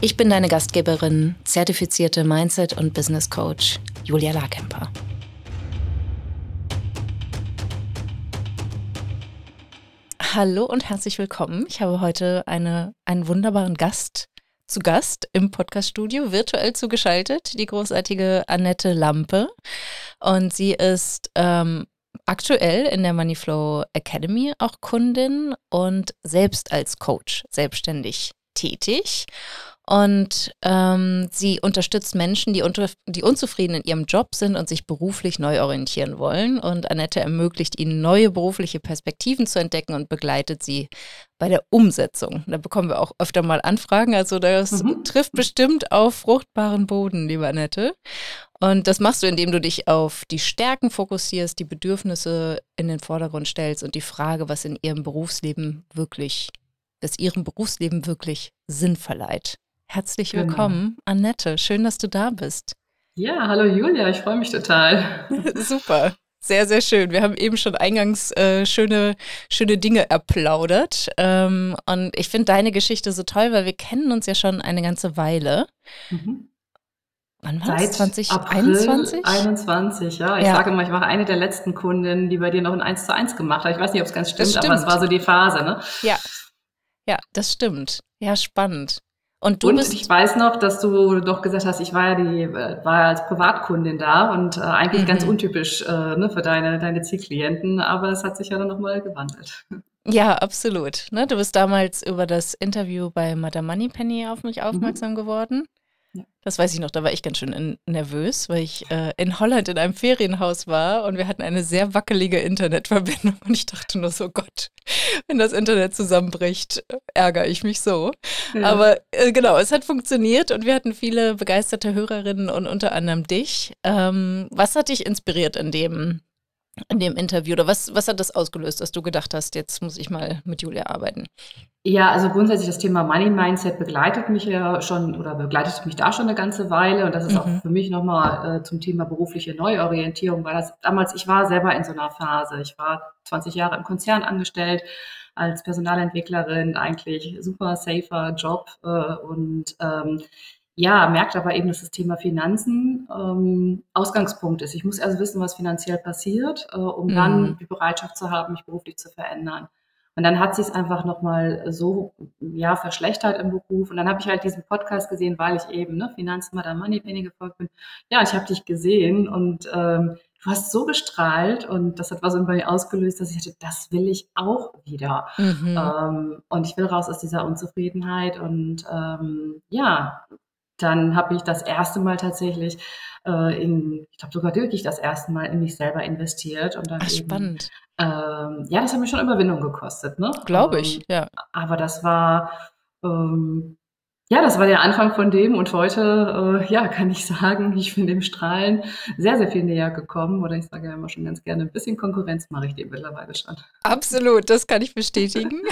Ich bin deine Gastgeberin, zertifizierte Mindset- und Business Coach Julia Larkemper. Hallo und herzlich willkommen. Ich habe heute eine, einen wunderbaren Gast zu Gast im Podcaststudio, virtuell zugeschaltet, die großartige Annette Lampe. Und sie ist ähm, aktuell in der Moneyflow Academy auch Kundin und selbst als Coach selbstständig tätig. Und ähm, sie unterstützt Menschen, die, unter, die unzufrieden in ihrem Job sind und sich beruflich neu orientieren wollen. Und Annette ermöglicht ihnen neue berufliche Perspektiven zu entdecken und begleitet sie bei der Umsetzung. Da bekommen wir auch öfter mal Anfragen. Also das mhm. trifft bestimmt auf fruchtbaren Boden, liebe Annette. Und das machst du, indem du dich auf die Stärken fokussierst, die Bedürfnisse in den Vordergrund stellst und die Frage, was in ihrem Berufsleben wirklich, dass ihrem Berufsleben wirklich Sinn verleiht. Herzlich genau. willkommen, genau. Annette. Schön, dass du da bist. Ja, hallo Julia, ich freue mich total. Super. Sehr, sehr schön. Wir haben eben schon eingangs äh, schöne, schöne Dinge erplaudert. Ähm, und ich finde deine Geschichte so toll, weil wir kennen uns ja schon eine ganze Weile. Mhm. Wann war Seit 2021? 21, ja. Ich ja. sage immer, ich war eine der letzten Kundinnen, die bei dir noch ein 1 zu 1 gemacht hat. Ich weiß nicht, ob es ganz stimmt, stimmt, aber es war so die Phase, ne? Ja. Ja, das stimmt. Ja, spannend. Und du und bist ich weiß noch, dass du doch gesagt hast, ich war ja die, war ja als Privatkundin da und äh, eigentlich mhm. ganz untypisch äh, ne, für deine, deine Zielklienten, aber es hat sich ja dann nochmal gewandelt. Ja, absolut. Ne, du bist damals über das Interview bei Madame Moneypenny auf mich mhm. aufmerksam mhm. geworden. Das weiß ich noch, da war ich ganz schön nervös, weil ich äh, in Holland in einem Ferienhaus war und wir hatten eine sehr wackelige Internetverbindung und ich dachte nur so, Gott, wenn das Internet zusammenbricht, ärgere ich mich so. Ja. Aber äh, genau, es hat funktioniert und wir hatten viele begeisterte Hörerinnen und unter anderem dich. Ähm, was hat dich inspiriert in dem in dem Interview? Oder was, was hat das ausgelöst, dass du gedacht hast, jetzt muss ich mal mit Julia arbeiten? Ja, also grundsätzlich das Thema Money Mindset begleitet mich ja schon oder begleitet mich da schon eine ganze Weile. Und das ist mhm. auch für mich nochmal äh, zum Thema berufliche Neuorientierung, weil das damals, ich war selber in so einer Phase. Ich war 20 Jahre im Konzern angestellt als Personalentwicklerin, eigentlich super safer Job äh, und ähm, ja, merkt aber eben, dass das Thema Finanzen ähm, Ausgangspunkt ist. Ich muss also wissen, was finanziell passiert, äh, um mhm. dann die Bereitschaft zu haben, mich beruflich zu verändern. Und dann hat sich es einfach nochmal so ja, verschlechtert im Beruf. Und dann habe ich halt diesen Podcast gesehen, weil ich eben ne, Finanzen Madame Moneypenny gefolgt bin. Ja, ich habe dich gesehen und ähm, du hast so gestrahlt und das hat was in mir ausgelöst, dass ich dachte, das will ich auch wieder. Mhm. Ähm, und ich will raus aus dieser Unzufriedenheit und ähm, ja, dann habe ich das erste Mal tatsächlich äh, in, ich glaube sogar wirklich das erste Mal in mich selber investiert. Und dann Ach, eben, spannend. Ähm, ja, das hat mir schon Überwindung gekostet, ne? Glaube ich, ähm, ja. Aber das war, ähm, ja, das war der Anfang von dem und heute, äh, ja, kann ich sagen, ich bin dem Strahlen sehr, sehr viel näher gekommen. Oder ich sage ja immer schon ganz gerne, ein bisschen Konkurrenz mache ich dem mittlerweile schon. Absolut, das kann ich bestätigen.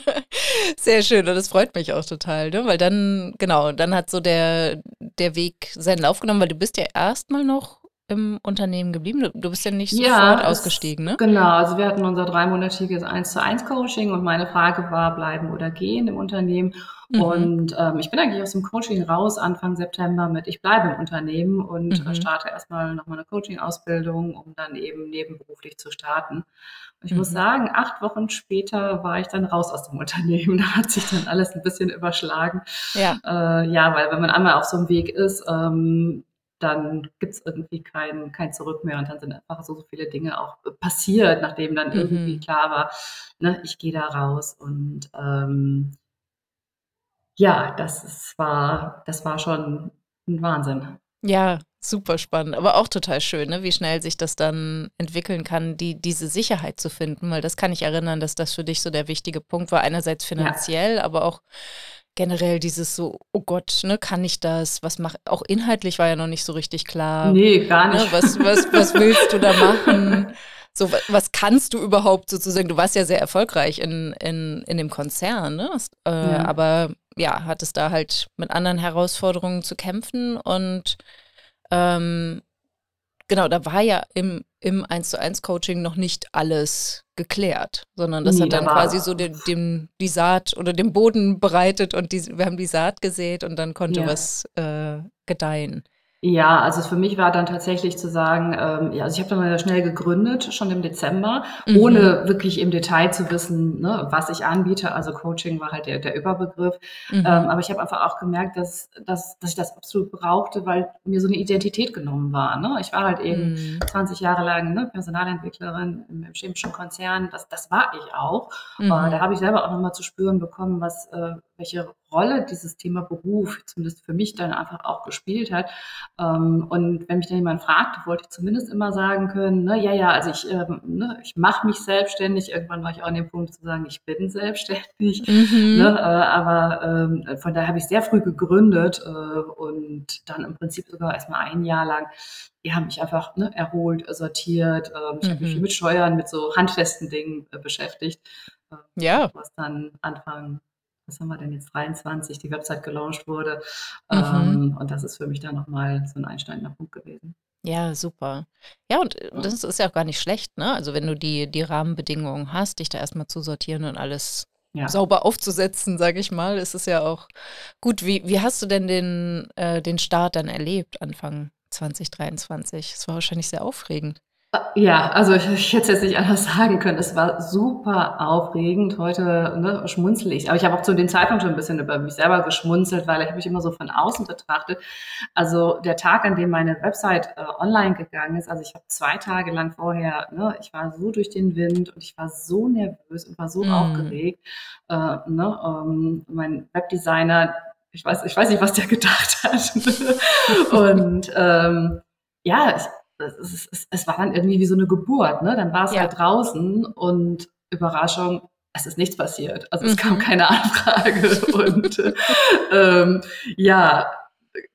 sehr schön und das freut mich auch total, ne? weil dann, genau, dann hat so der, der Weg seinen Lauf genommen, weil du bist ja erstmal noch im Unternehmen geblieben? Du bist ja nicht sofort ja, ausgestiegen, ne? Genau, also wir hatten unser dreimonatiges 1 zu 1 Coaching und meine Frage war, bleiben oder gehen im Unternehmen. Mhm. Und ähm, ich bin eigentlich aus dem Coaching raus Anfang September mit, ich bleibe im Unternehmen und mhm. starte erstmal noch mal eine Coaching-Ausbildung, um dann eben nebenberuflich zu starten. Und ich mhm. muss sagen, acht Wochen später war ich dann raus aus dem Unternehmen. Da hat sich dann alles ein bisschen überschlagen. Ja, äh, ja weil wenn man einmal auf so einem Weg ist, ähm, dann gibt es irgendwie kein, kein Zurück mehr und dann sind einfach so, so viele Dinge auch passiert, nachdem dann mhm. irgendwie klar war, ne, ich gehe da raus und ähm, ja, das ist, war, das war schon ein Wahnsinn. Ja, super spannend, aber auch total schön, ne? wie schnell sich das dann entwickeln kann, die, diese Sicherheit zu finden, weil das kann ich erinnern, dass das für dich so der wichtige Punkt war, einerseits finanziell, ja. aber auch generell dieses so, oh Gott, ne, kann ich das? Was mach, auch inhaltlich war ja noch nicht so richtig klar. Nee, gar ne, nicht. Ne, was, was, was willst du da machen? So, was kannst du überhaupt sozusagen? Du warst ja sehr erfolgreich in, in, in dem Konzern, ne? Äh, ja. Aber ja, hattest da halt mit anderen Herausforderungen zu kämpfen und ähm, genau, da war ja im, im 1 zu 1 Coaching noch nicht alles geklärt, sondern das nee, hat dann quasi so den, dem, die Saat oder den Boden bereitet und die, wir haben die Saat gesät und dann konnte ja. was äh, gedeihen. Ja, also für mich war dann tatsächlich zu sagen, ähm, ja, also ich habe dann mal schnell gegründet, schon im Dezember, mhm. ohne wirklich im Detail zu wissen, ne, was ich anbiete. Also Coaching war halt der, der Überbegriff. Mhm. Ähm, aber ich habe einfach auch gemerkt, dass, dass, dass ich das absolut brauchte, weil mir so eine Identität genommen war. Ne? Ich war halt eben mhm. 20 Jahre lang ne, Personalentwicklerin im, im chemischen Konzern. Das, das war ich auch. Äh, da habe ich selber auch nochmal zu spüren bekommen, was, äh, welche Rolle dieses Thema Beruf zumindest für mich dann einfach auch gespielt hat. Ähm, und wenn mich dann jemand fragt, wollte ich zumindest immer sagen können, ne, ja, ja, also ich, ähm, ne, ich mache mich selbstständig. Irgendwann war ich auch an dem Punkt zu sagen, ich bin selbstständig. Mhm. Ne, äh, aber ähm, von daher habe ich sehr früh gegründet äh, und dann im Prinzip sogar erstmal ein Jahr lang ja, mich einfach ne, erholt, sortiert. Ähm, ich mhm. habe mich viel mit Steuern, mit so handfesten Dingen äh, beschäftigt. Ähm, ja. Was dann Anfang was haben wir denn jetzt, 23, die Website gelauncht wurde. Mhm. Ähm, und das ist für mich dann nochmal so ein einsteigender Punkt gewesen. Ja, super. Ja, und äh, das ist ja auch gar nicht schlecht, ne? Also wenn du die, die Rahmenbedingungen hast, dich da erstmal zu sortieren und alles ja. sauber aufzusetzen, sage ich mal, ist es ja auch gut. Wie, wie hast du denn den, äh, den Start dann erlebt, Anfang 2023? Es war wahrscheinlich sehr aufregend. Ja, also ich, ich hätte es jetzt nicht anders sagen können. Es war super aufregend. Heute ne, schmunzel ich. Aber ich habe auch zu dem Zeitpunkt schon ein bisschen über mich selber geschmunzelt, weil ich mich immer so von außen betrachtet. Also der Tag, an dem meine Website äh, online gegangen ist, also ich habe zwei Tage lang vorher, ne, ich war so durch den Wind und ich war so nervös und war so mm. aufgeregt. Äh, ne, ähm, mein Webdesigner, ich weiß, ich weiß nicht, was der gedacht hat. und ähm, ja, ich, es, es, es, war dann irgendwie wie so eine Geburt. Ne? Dann war es ja. halt draußen und Überraschung, es ist nichts passiert. Also es mhm. kam keine Anfrage. und ähm, ja,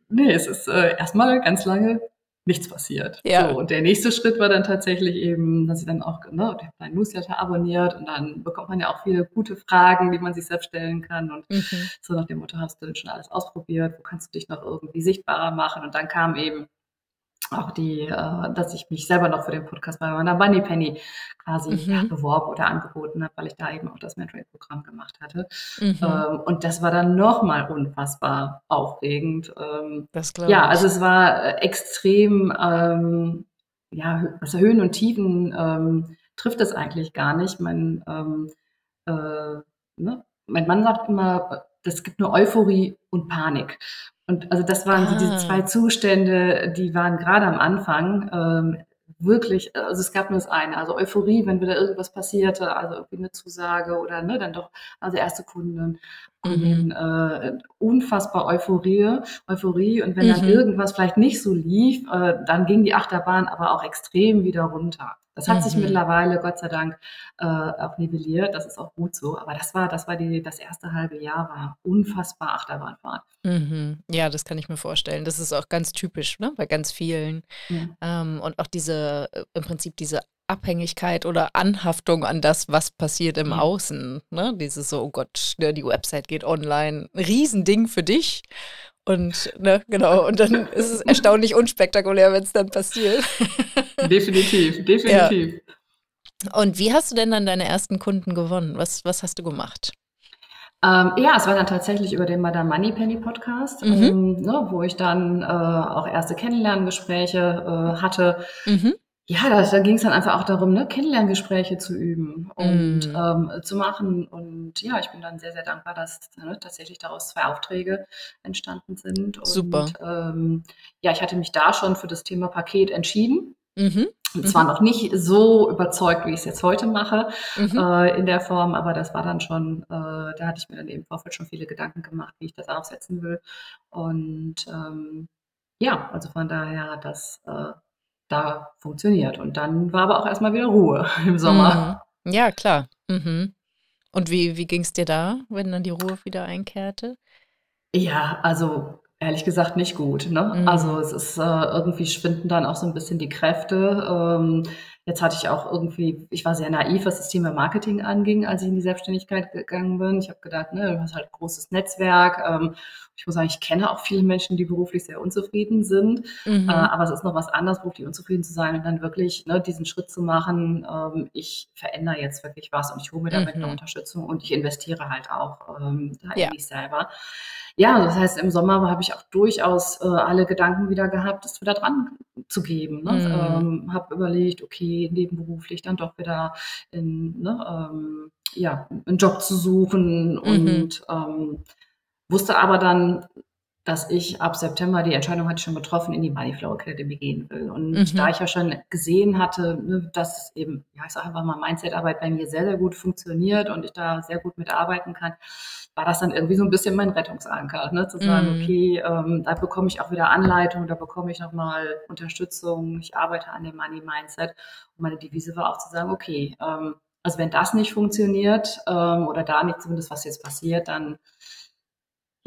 nee, es ist äh, erstmal ganz lange nichts passiert. Ja. So, und der nächste Schritt war dann tatsächlich eben, dass ich dann auch, ne, ich meinen Newsletter abonniert und dann bekommt man ja auch viele gute Fragen, die man sich selbst stellen kann. Und mhm. so nach dem Motto, hast du denn schon alles ausprobiert? Wo kannst du dich noch irgendwie sichtbarer machen? Und dann kam eben auch die, äh, dass ich mich selber noch für den Podcast bei meiner Bunny Penny quasi mhm. beworben oder angeboten habe, weil ich da eben auch das Mentoring-Programm gemacht hatte. Mhm. Ähm, und das war dann nochmal unfassbar aufregend. Ähm, das glaube ja, also es war äh, extrem, ähm, ja, also Höhen und Tiefen ähm, trifft es eigentlich gar nicht. Mein, ähm, äh, ne? mein Mann sagt immer, es gibt nur Euphorie und Panik. Und also das waren ah. so diese zwei ah. Zustände, die waren gerade am Anfang ähm, wirklich, also es gab nur das eine, also Euphorie, wenn wieder irgendwas passierte, also irgendwie eine Zusage oder ne, dann doch, also erste Kunden, Kunden, mhm. äh, unfassbar Euphorie, Euphorie und wenn mhm. dann irgendwas vielleicht nicht so lief, äh, dann ging die Achterbahn aber auch extrem wieder runter. Das hat mhm. sich mittlerweile, Gott sei Dank, äh, auch nivelliert. Das ist auch gut so. Aber das war, das war die, das erste halbe Jahr war unfassbar Achterbahnfahrt. Mhm. Ja, das kann ich mir vorstellen. Das ist auch ganz typisch, ne? Bei ganz vielen. Ja. Ähm, und auch diese, äh, im Prinzip diese Abhängigkeit oder Anhaftung an das, was passiert im ja. Außen. Ne? Dieses so, oh Gott, ne, die Website geht online. Riesending für dich. Und ne, genau, und dann ist es erstaunlich unspektakulär, wenn es dann passiert. Definitiv, definitiv. Ja. Und wie hast du denn dann deine ersten Kunden gewonnen? Was, was hast du gemacht? Ähm, ja, es war dann tatsächlich über den Madame Money Penny Podcast, mhm. ähm, ne, wo ich dann äh, auch erste Kennenlerngespräche äh, hatte. Mhm ja, da, da ging es dann einfach auch darum, ne, Kennenlerngespräche zu üben und mm. ähm, zu machen. Und ja, ich bin dann sehr, sehr dankbar, dass ne, tatsächlich daraus zwei Aufträge entstanden sind. Super. Und ähm, ja, ich hatte mich da schon für das Thema Paket entschieden. Mhm. Und zwar mhm. noch nicht so überzeugt, wie ich es jetzt heute mache, mhm. äh, in der Form, aber das war dann schon, äh, da hatte ich mir dann eben im Vorfeld schon viele Gedanken gemacht, wie ich das aufsetzen will. Und ähm, ja, also von daher hat das äh, da funktioniert. Und dann war aber auch erstmal wieder Ruhe im Sommer. Mhm. Ja, klar. Mhm. Und wie, wie ging es dir da, wenn dann die Ruhe wieder einkehrte? Ja, also ehrlich gesagt nicht gut. Ne? Mhm. Also es ist äh, irgendwie schwinden dann auch so ein bisschen die Kräfte. Ähm, jetzt hatte ich auch irgendwie, ich war sehr naiv, was das Thema Marketing anging, als ich in die Selbstständigkeit gegangen bin. Ich habe gedacht, ne, du hast halt großes Netzwerk. Ähm, ich muss sagen, ich kenne auch viele Menschen, die beruflich sehr unzufrieden sind. Mhm. Äh, aber es ist noch was anderes, beruflich unzufrieden zu sein und dann wirklich ne, diesen Schritt zu machen. Ähm, ich verändere jetzt wirklich was und ich hole mir damit eine Mhm. Unterstützung und ich investiere halt auch ähm, da Ja. in mich selber. Ja, das heißt, im Sommer habe ich auch durchaus äh, alle Gedanken wieder gehabt, das wieder dran zu geben. Ne? Mhm. Ähm, habe überlegt, okay, nebenberuflich dann doch wieder in, ne, ähm, ja, einen Job zu suchen Mhm. und ähm, wusste aber dann, dass ich ab September die Entscheidung hatte schon getroffen, in die Moneyflow Academy gehen will. Und Mhm. da ich ja schon gesehen hatte, ne, dass eben, ja, ich sage einfach mal, Mindset-Arbeit bei mir sehr, sehr gut funktioniert und ich da sehr gut mitarbeiten kann, war das dann irgendwie so ein bisschen mein Rettungsanker, ne? zu sagen, Mhm. okay, ähm, da bekomme ich auch wieder Anleitung, da bekomme ich nochmal Unterstützung, ich arbeite an dem Money-Mindset. Und meine Devise war auch zu sagen, okay, ähm, also wenn das nicht funktioniert ähm, oder da nicht zumindest was jetzt passiert, dann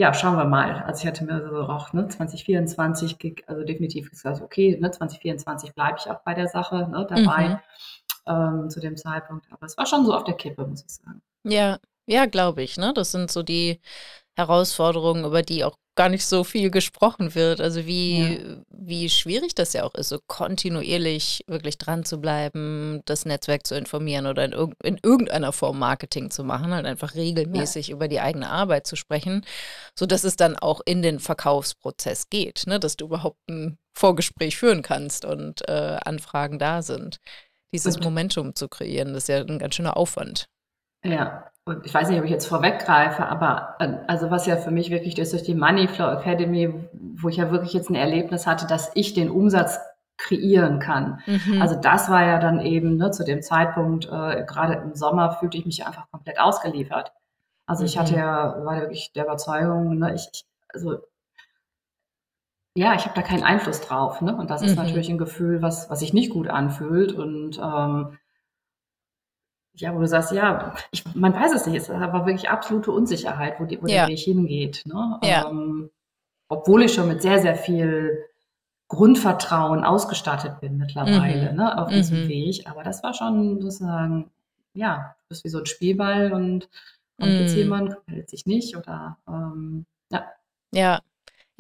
ja, schauen wir mal. Also ich hatte mir so auch ne, 2024, ge- also definitiv gesagt, okay, ne, 2024 bleibe ich auch bei der Sache ne, dabei ähm, zu dem Zeitpunkt. Aber es war schon so auf der Kippe, muss ich sagen. Ja, ja, glaube ich, ne? Das sind so die Herausforderungen, über die auch gar nicht so viel gesprochen wird. Also wie, wie schwierig das ja auch ist, so kontinuierlich wirklich dran zu bleiben, das Netzwerk zu informieren oder in, irg in irgendeiner Form Marketing zu machen, halt einfach regelmäßig über die eigene Arbeit zu sprechen, sodass es dann auch in den Verkaufsprozess geht, ne? Dass du überhaupt ein Vorgespräch führen kannst und äh, Anfragen da sind. Dieses Und- Momentum zu kreieren, das ist ja ein ganz schöner Aufwand. Ja, und ich weiß nicht, ob ich jetzt vorweggreife, aber äh, also was ja für mich wirklich ist durch die Moneyflow Academy, wo ich ja wirklich jetzt ein Erlebnis hatte, dass ich den Umsatz kreieren kann. Mhm. Also das war ja dann eben ne, zu dem Zeitpunkt, äh, gerade im Sommer fühlte ich mich einfach komplett ausgeliefert. Also ich Mhm. hatte ja, war ja wirklich der Überzeugung, ne, ich, ich also ja, ich habe da keinen Einfluss drauf, ne? Und das ist Mhm. natürlich ein Gefühl, was, was sich nicht gut anfühlt. Und ähm, ja, wo du sagst, ja, ich, man weiß es nicht, es war wirklich absolute Unsicherheit, wo, die, wo Ja. der Weg hingeht. Ne? Ja. Ähm, obwohl ich schon mit sehr, sehr viel Grundvertrauen ausgestattet bin mittlerweile Mhm. ne, auf diesem Mhm. Weg. Aber das war schon sozusagen, ja, du bist wie so ein Spielball und kommt jetzt Mm. jemand, meldet sich nicht oder ähm, ja. Ja.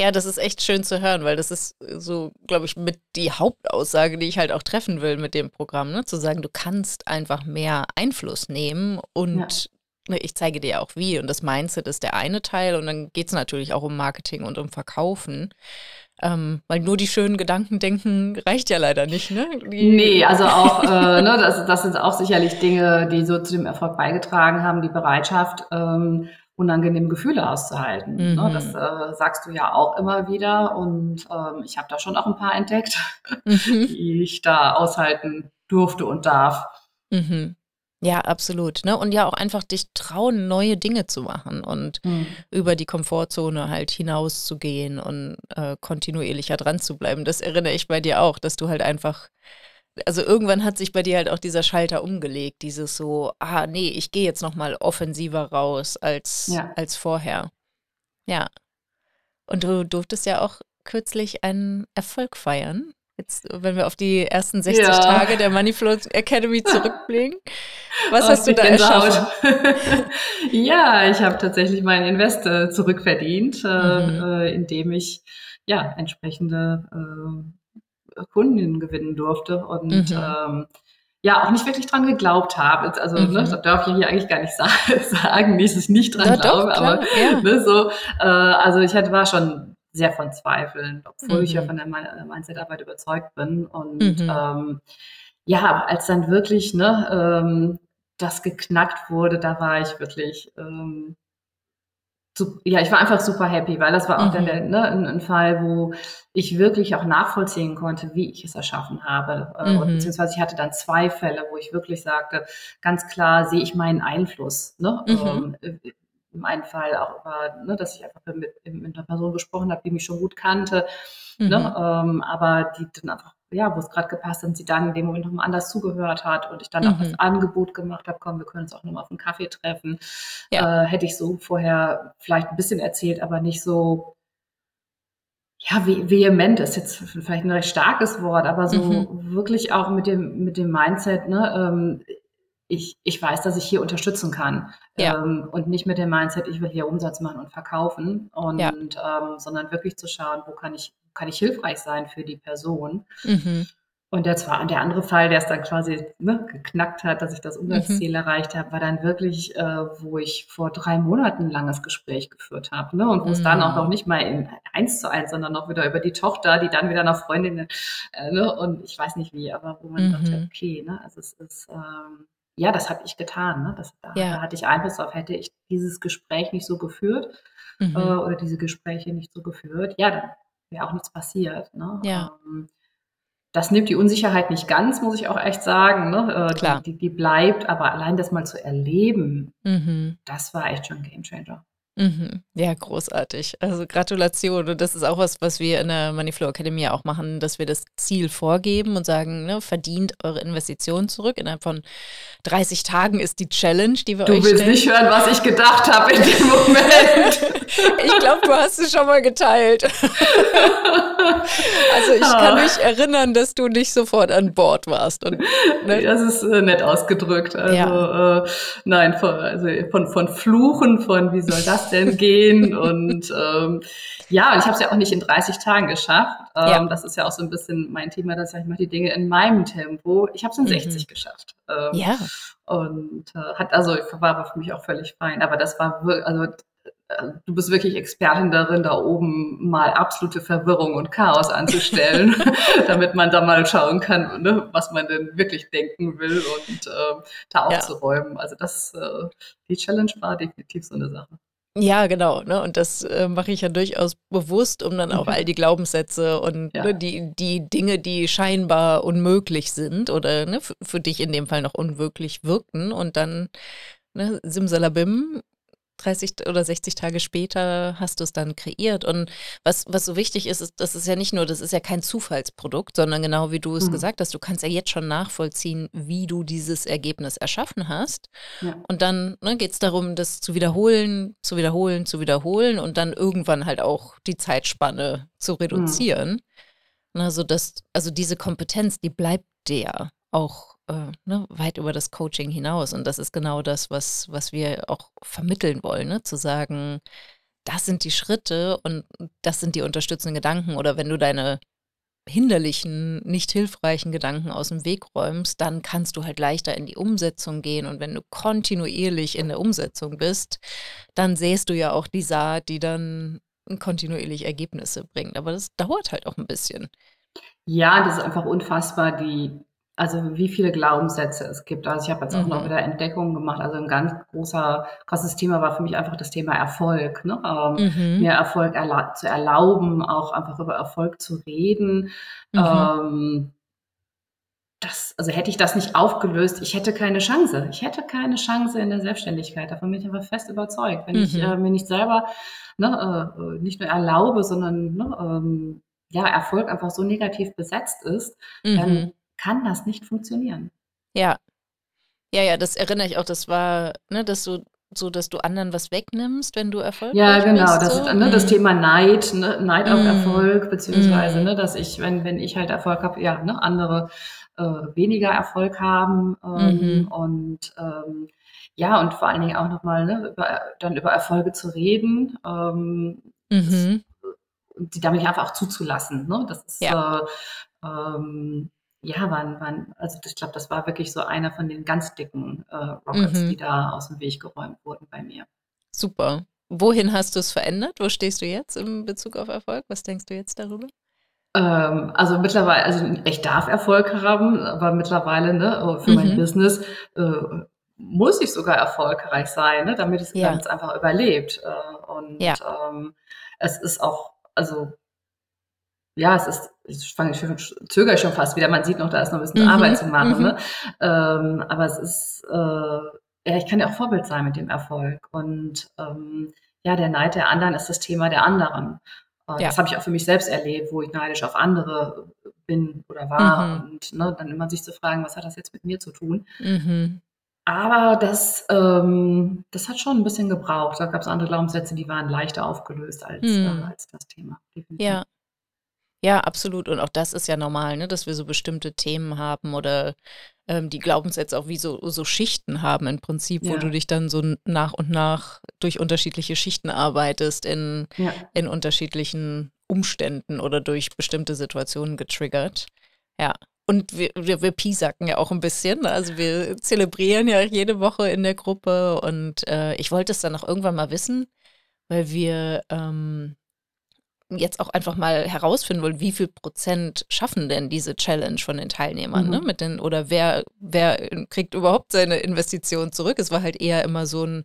Ja, das ist echt schön zu hören, weil das ist so, glaube ich, mit die Hauptaussage, die ich halt auch treffen will mit dem Programm, ne? Zu sagen, du kannst einfach mehr Einfluss nehmen und ne, ich zeige dir auch wie. Und das Mindset ist der eine Teil und dann geht es natürlich auch um Marketing und um Verkaufen. Ähm, weil nur die schönen Gedanken denken reicht ja leider nicht, ne? Die, Nee, also auch, äh, ne, das, das sind auch sicherlich Dinge, die so zu dem Erfolg beigetragen haben, die Bereitschaft, ähm, unangenehme Gefühle auszuhalten. Mhm. Ne, das äh, sagst du ja auch immer wieder und ähm, ich habe da schon auch ein paar entdeckt, Mhm. die ich da aushalten durfte und darf. Mhm. Ja, absolut. Ne? Und ja auch einfach dich trauen, neue Dinge zu machen und Hm. über die Komfortzone halt hinauszugehen und äh, kontinuierlicher dran zu bleiben. Das erinnere ich bei dir auch, dass du halt einfach, also irgendwann hat sich bei dir halt auch dieser Schalter umgelegt, dieses so, ah nee, ich gehe jetzt nochmal offensiver raus als, Ja. als vorher. Ja. Und du durftest ja auch kürzlich einen Erfolg feiern. Jetzt, wenn wir auf die ersten 60 Ja. Tage der Moneyflow Academy zurückblicken. Was Oh, hast du da erschaffen? ja, ich habe tatsächlich meinen Invest äh, zurückverdient, äh, Mhm. äh, indem ich ja entsprechende äh, Kundinnen gewinnen durfte und Mhm. ähm, ja auch nicht wirklich dran geglaubt habe. Also Mhm. ne, das darf ich hier eigentlich gar nicht sa sagen, dass ich nicht dran doch, glaube, klar, aber ja. ne, so, äh, also ich hatte, war schon sehr von Zweifeln, obwohl ich ja Mhm. von der äh, Mindset-Arbeit überzeugt bin. Und Mhm. ähm, ja, als dann wirklich ne, ähm, das geknackt wurde, da war ich wirklich, ähm, ja, ich war einfach super happy, weil das war auch dann Mhm. der, ne, ein, ein Fall, wo ich wirklich auch nachvollziehen konnte, wie ich es erschaffen habe. Äh, und Mhm. beziehungsweise ich hatte dann zwei Fälle, wo ich wirklich sagte, ganz klar sehe ich meinen Einfluss. Ne? Mhm. Ähm, Im einen Fall auch über, ne, dass ich einfach mit, mit einer Person gesprochen habe, die mich schon gut kannte, Mhm. ne? ähm, aber die dann einfach ja, wo es gerade gepasst hat und sie dann in dem Moment nochmal anders zugehört hat und ich dann mhm. auch das Angebot gemacht habe, komm, wir können uns auch nochmal auf einen Kaffee treffen. Ja. Äh, hätte ich so vorher vielleicht ein bisschen erzählt, aber nicht so, ja, vehement ist jetzt vielleicht ein recht starkes Wort, aber so mhm. wirklich auch mit dem, mit dem Mindset, ne, ähm, ich, ich weiß, dass ich hier unterstützen kann. Ja. Ähm, und nicht mit dem Mindset, ich will hier Umsatz machen und verkaufen. Und ja. ähm, sondern wirklich zu schauen, wo kann ich, kann ich hilfreich sein für die Person. Mhm. Und der, zwar, der andere Fall, der es dann quasi ne, geknackt hat, dass ich das Umsatzziel mhm. erreicht habe, war dann wirklich, äh, wo ich vor drei Monaten ein langes Gespräch geführt habe. Ne? Und wo mhm. es dann auch noch nicht mal in eins zu eins, sondern noch wieder über die Tochter, die dann wieder noch Freundinnen, äh, ne? und ich weiß nicht wie, aber wo man mhm. dachte, okay, ne? also es ist, ähm, ja, das habe ich getan. Ne? Das, da, ja. da, hatte ich Einfluss auf, hätte ich dieses Gespräch nicht so geführt mhm. äh, oder diese Gespräche nicht so geführt, ja, dann wäre auch nichts passiert. Ne? Ja. Ähm, das nimmt die Unsicherheit nicht ganz, muss ich auch echt sagen. Ne? Äh, Klar. Die, die, bleibt, aber allein das mal zu erleben, mhm. das war echt schon ein Gamechanger. Mhm. Ja, großartig. Also Gratulation. Und das ist auch was, was wir in der Moneyflow Academy auch machen, dass wir das Ziel vorgeben und sagen, ne, verdient eure Investition zurück. Innerhalb von 30 Tagen ist die Challenge, die wir du euch stellen. Du willst nicht hören, was ich gedacht habe in dem Moment. ich glaube, du hast es schon mal geteilt. also ich kann ah. mich erinnern, dass du nicht sofort an Bord warst. Und, ne? Das ist äh, nett ausgedrückt. Also ja. äh, nein, von, also von, von Fluchen, von wie soll das denn gehen? Und ähm, ja, und ich habe es ja auch nicht in 30 Tagen geschafft. Ähm, ja. Das ist ja auch so ein bisschen mein Thema, dass ich mache die Dinge in meinem Tempo. Ich habe es in mhm. 60 geschafft. Ähm, ja. Und äh, hat also war für mich auch völlig fein. Aber das war wirklich, also äh, du bist wirklich Expertin darin, da oben mal absolute Verwirrung und Chaos anzustellen, damit man da mal schauen kann, ne, was man denn wirklich denken will und äh, da aufzuräumen. Ja. Also das, äh, die Challenge war definitiv so eine Sache. Ja, genau. Ne? Und das äh, mache ich ja durchaus bewusst, um dann auch mhm. all die Glaubenssätze und ja. ne, die, die Dinge, die scheinbar unmöglich sind oder ne, für dich in dem Fall noch unwirklich wirkten und dann ne, simsalabim 30 oder 60 Tage später hast du es dann kreiert. Und was, was so wichtig ist, ist, das ist ja nicht nur, das ist ja kein Zufallsprodukt, sondern genau wie du es mhm. gesagt hast, du kannst ja jetzt schon nachvollziehen, wie du dieses Ergebnis erschaffen hast. Ja. Und dann ne, geht es darum, das zu wiederholen, zu wiederholen, zu wiederholen und dann irgendwann halt auch die Zeitspanne zu reduzieren. Mhm. Also, das, also diese Kompetenz, die bleibt der auch äh, ne, weit über das Coaching hinaus. Und das ist genau das, was, was wir auch vermitteln wollen, ne? zu sagen, das sind die Schritte und das sind die unterstützenden Gedanken. Oder wenn du deine hinderlichen, nicht hilfreichen Gedanken aus dem Weg räumst, dann kannst du halt leichter in die Umsetzung gehen. Und wenn du kontinuierlich in der Umsetzung bist, dann sähst du ja auch die Saat, die dann kontinuierlich Ergebnisse bringt. Aber das dauert halt auch ein bisschen. Ja, das ist einfach unfassbar, die also wie viele Glaubenssätze es gibt. Also ich habe jetzt auch noch mhm. wieder Entdeckungen gemacht. Also ein ganz großer, krasses Thema war für mich einfach das Thema Erfolg. Ne? Ähm, mhm. Mir Erfolg erla zu erlauben, auch einfach über Erfolg zu reden. Mhm. Ähm, das, also hätte ich das nicht aufgelöst, ich hätte keine Chance. Ich hätte keine Chance in der Selbstständigkeit. Davon bin ich aber fest überzeugt. Wenn ich äh, mir nicht selber ne, äh, nicht nur erlaube, sondern ne, ähm, ja, Erfolg einfach so negativ besetzt ist, dann kann das nicht funktionieren. Ja. Ja, ja, das erinnere ich auch. Das war, ne, dass du so, dass du anderen was wegnimmst, wenn du Erfolg Ja, genau. Bist, das so. ist ne, das mhm. Thema Neid, ne, Neid auf mm. Erfolg, beziehungsweise, mm. ne, dass ich, wenn, wenn ich halt Erfolg habe, ja, ne, andere äh, weniger Erfolg haben ähm, mm und ähm, ja, und vor allen Dingen auch nochmal ne, über, dann über Erfolge zu reden ähm, -hmm. und die damit einfach auch zuzulassen. Ne? Das ist ja. äh, ähm, ja, waren, waren, also ich glaube, das war wirklich so einer von den ganz dicken äh, Rockets, mhm. die da aus dem Weg geräumt wurden bei mir. Super. Wohin hast du es verändert? Wo stehst du jetzt in Bezug auf Erfolg? Was denkst du jetzt darüber? Ähm, also mittlerweile, also ich darf Erfolg haben, aber mittlerweile ne, oh, für mhm. mein Business äh, muss ich sogar erfolgreich sein, ne, damit es, ja. einfach überlebt. Äh, und ja. ähm, es ist auch, also ja, es ist, ich fange schon, zögere ich schon fast wieder. Man sieht noch, da ist noch ein bisschen mhm, Arbeit zu machen. Mhm. Ne? Ähm, aber es ist, äh, ja, ich kann ja auch Vorbild sein mit dem Erfolg. Und ähm, ja, der Neid der anderen ist das Thema der anderen. Ja. Das habe ich auch für mich selbst erlebt, wo ich neidisch auf andere bin oder war mhm. und ne, dann immer sich zu fragen, was hat das jetzt mit mir zu tun? Mhm. Aber das, ähm, das hat schon ein bisschen gebraucht. Da gab es andere Glaubenssätze, die waren leichter aufgelöst als, äh, mhm. äh, als das Thema. Definitiv. Ja. Ja, absolut. Und auch das ist ja normal, ne, dass wir so bestimmte Themen haben oder ähm, die Glaubenssätze auch wie so, so Schichten haben im Prinzip, wo du dich dann so nach und nach durch unterschiedliche Schichten arbeitest in, Ja. in unterschiedlichen Umständen oder durch bestimmte Situationen getriggert. Ja. Und wir, wir, wir piesacken ja auch ein bisschen. Ne? Also wir zelebrieren ja jede Woche in der Gruppe und äh, ich wollte es dann auch irgendwann mal wissen, weil wir ähm, jetzt auch einfach mal herausfinden wollen, wie viel Prozent schaffen denn diese Challenge von den Teilnehmern, ne? mhm. ne? Mit den, oder wer, wer kriegt überhaupt seine Investition zurück? Es war halt eher immer so ein,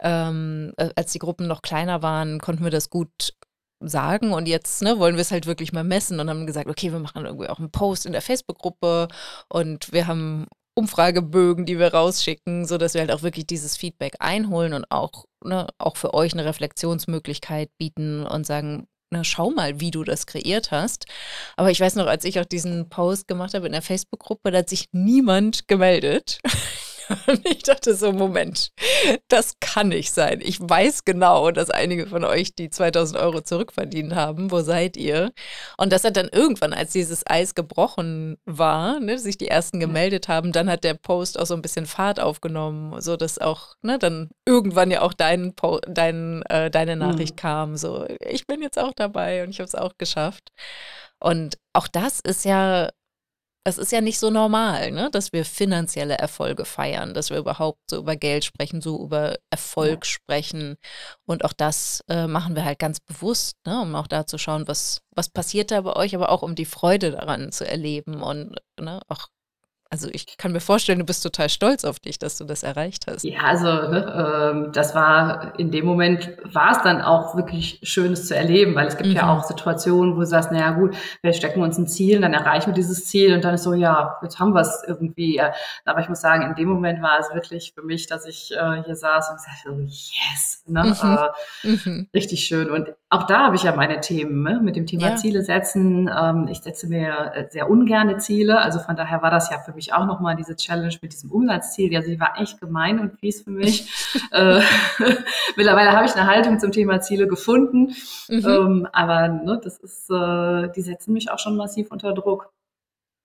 ähm, äh, als die Gruppen noch kleiner waren, konnten wir das gut sagen und jetzt ne, wollen wir es halt wirklich mal messen und haben gesagt, okay, wir machen irgendwie auch einen Post in der Facebook-Gruppe und wir haben Umfragebögen, die wir rausschicken, sodass wir halt auch wirklich dieses Feedback einholen und auch, ne, auch für euch eine Reflexionsmöglichkeit bieten und sagen, na, schau mal, wie du das kreiert hast. Aber ich weiß noch, als ich auch diesen Post gemacht habe in der Facebook-Gruppe, da hat sich niemand gemeldet. Und ich dachte so, Moment, das kann nicht sein. Ich weiß genau, dass einige von euch die 2000 Euro zurückverdient haben. Wo seid ihr? Und das hat dann irgendwann, als dieses Eis gebrochen war, ne, sich die ersten gemeldet haben, dann hat der Post auch so ein bisschen Fahrt aufgenommen, so dass auch ne, dann irgendwann ja auch dein, dein, äh, deine Nachricht mhm. kam. So, ich bin jetzt auch dabei und ich habe es auch geschafft. Und auch das ist ja es ist ja nicht so normal, ne, dass wir finanzielle Erfolge feiern, dass wir überhaupt so über Geld sprechen, so über Erfolg ja. sprechen. Und auch das äh, machen wir halt ganz bewusst, ne, um auch da zu schauen, was, was passiert da bei euch, aber auch um die Freude daran zu erleben und ne, auch also ich kann mir vorstellen, du bist total stolz auf dich, dass du das erreicht hast. Ja, also ne, äh, das war in dem Moment war es dann auch wirklich Schönes zu erleben, weil es gibt mhm. ja auch Situationen, wo du sagst, naja gut, wir stecken uns ein Ziel, dann erreichen wir dieses Ziel und dann ist so, ja, jetzt haben wir es irgendwie. Aber ich muss sagen, in dem Moment war es wirklich für mich, dass ich äh, hier saß und gesagt habe, yes, ne? Mhm. Äh, mhm. richtig schön. Und auch da habe ich ja meine Themen ne? mit dem Thema ja. Ziele setzen. Ähm, ich setze mir äh, sehr ungerne Ziele, also von daher war das ja für mich auch nochmal diese Challenge mit diesem Umsatzziel. Ja, sie war echt gemein und fies für mich. äh, mittlerweile habe ich eine Haltung zum Thema Ziele gefunden, mhm. ähm, aber ne, das ist, äh, die setzen mich auch schon massiv unter Druck.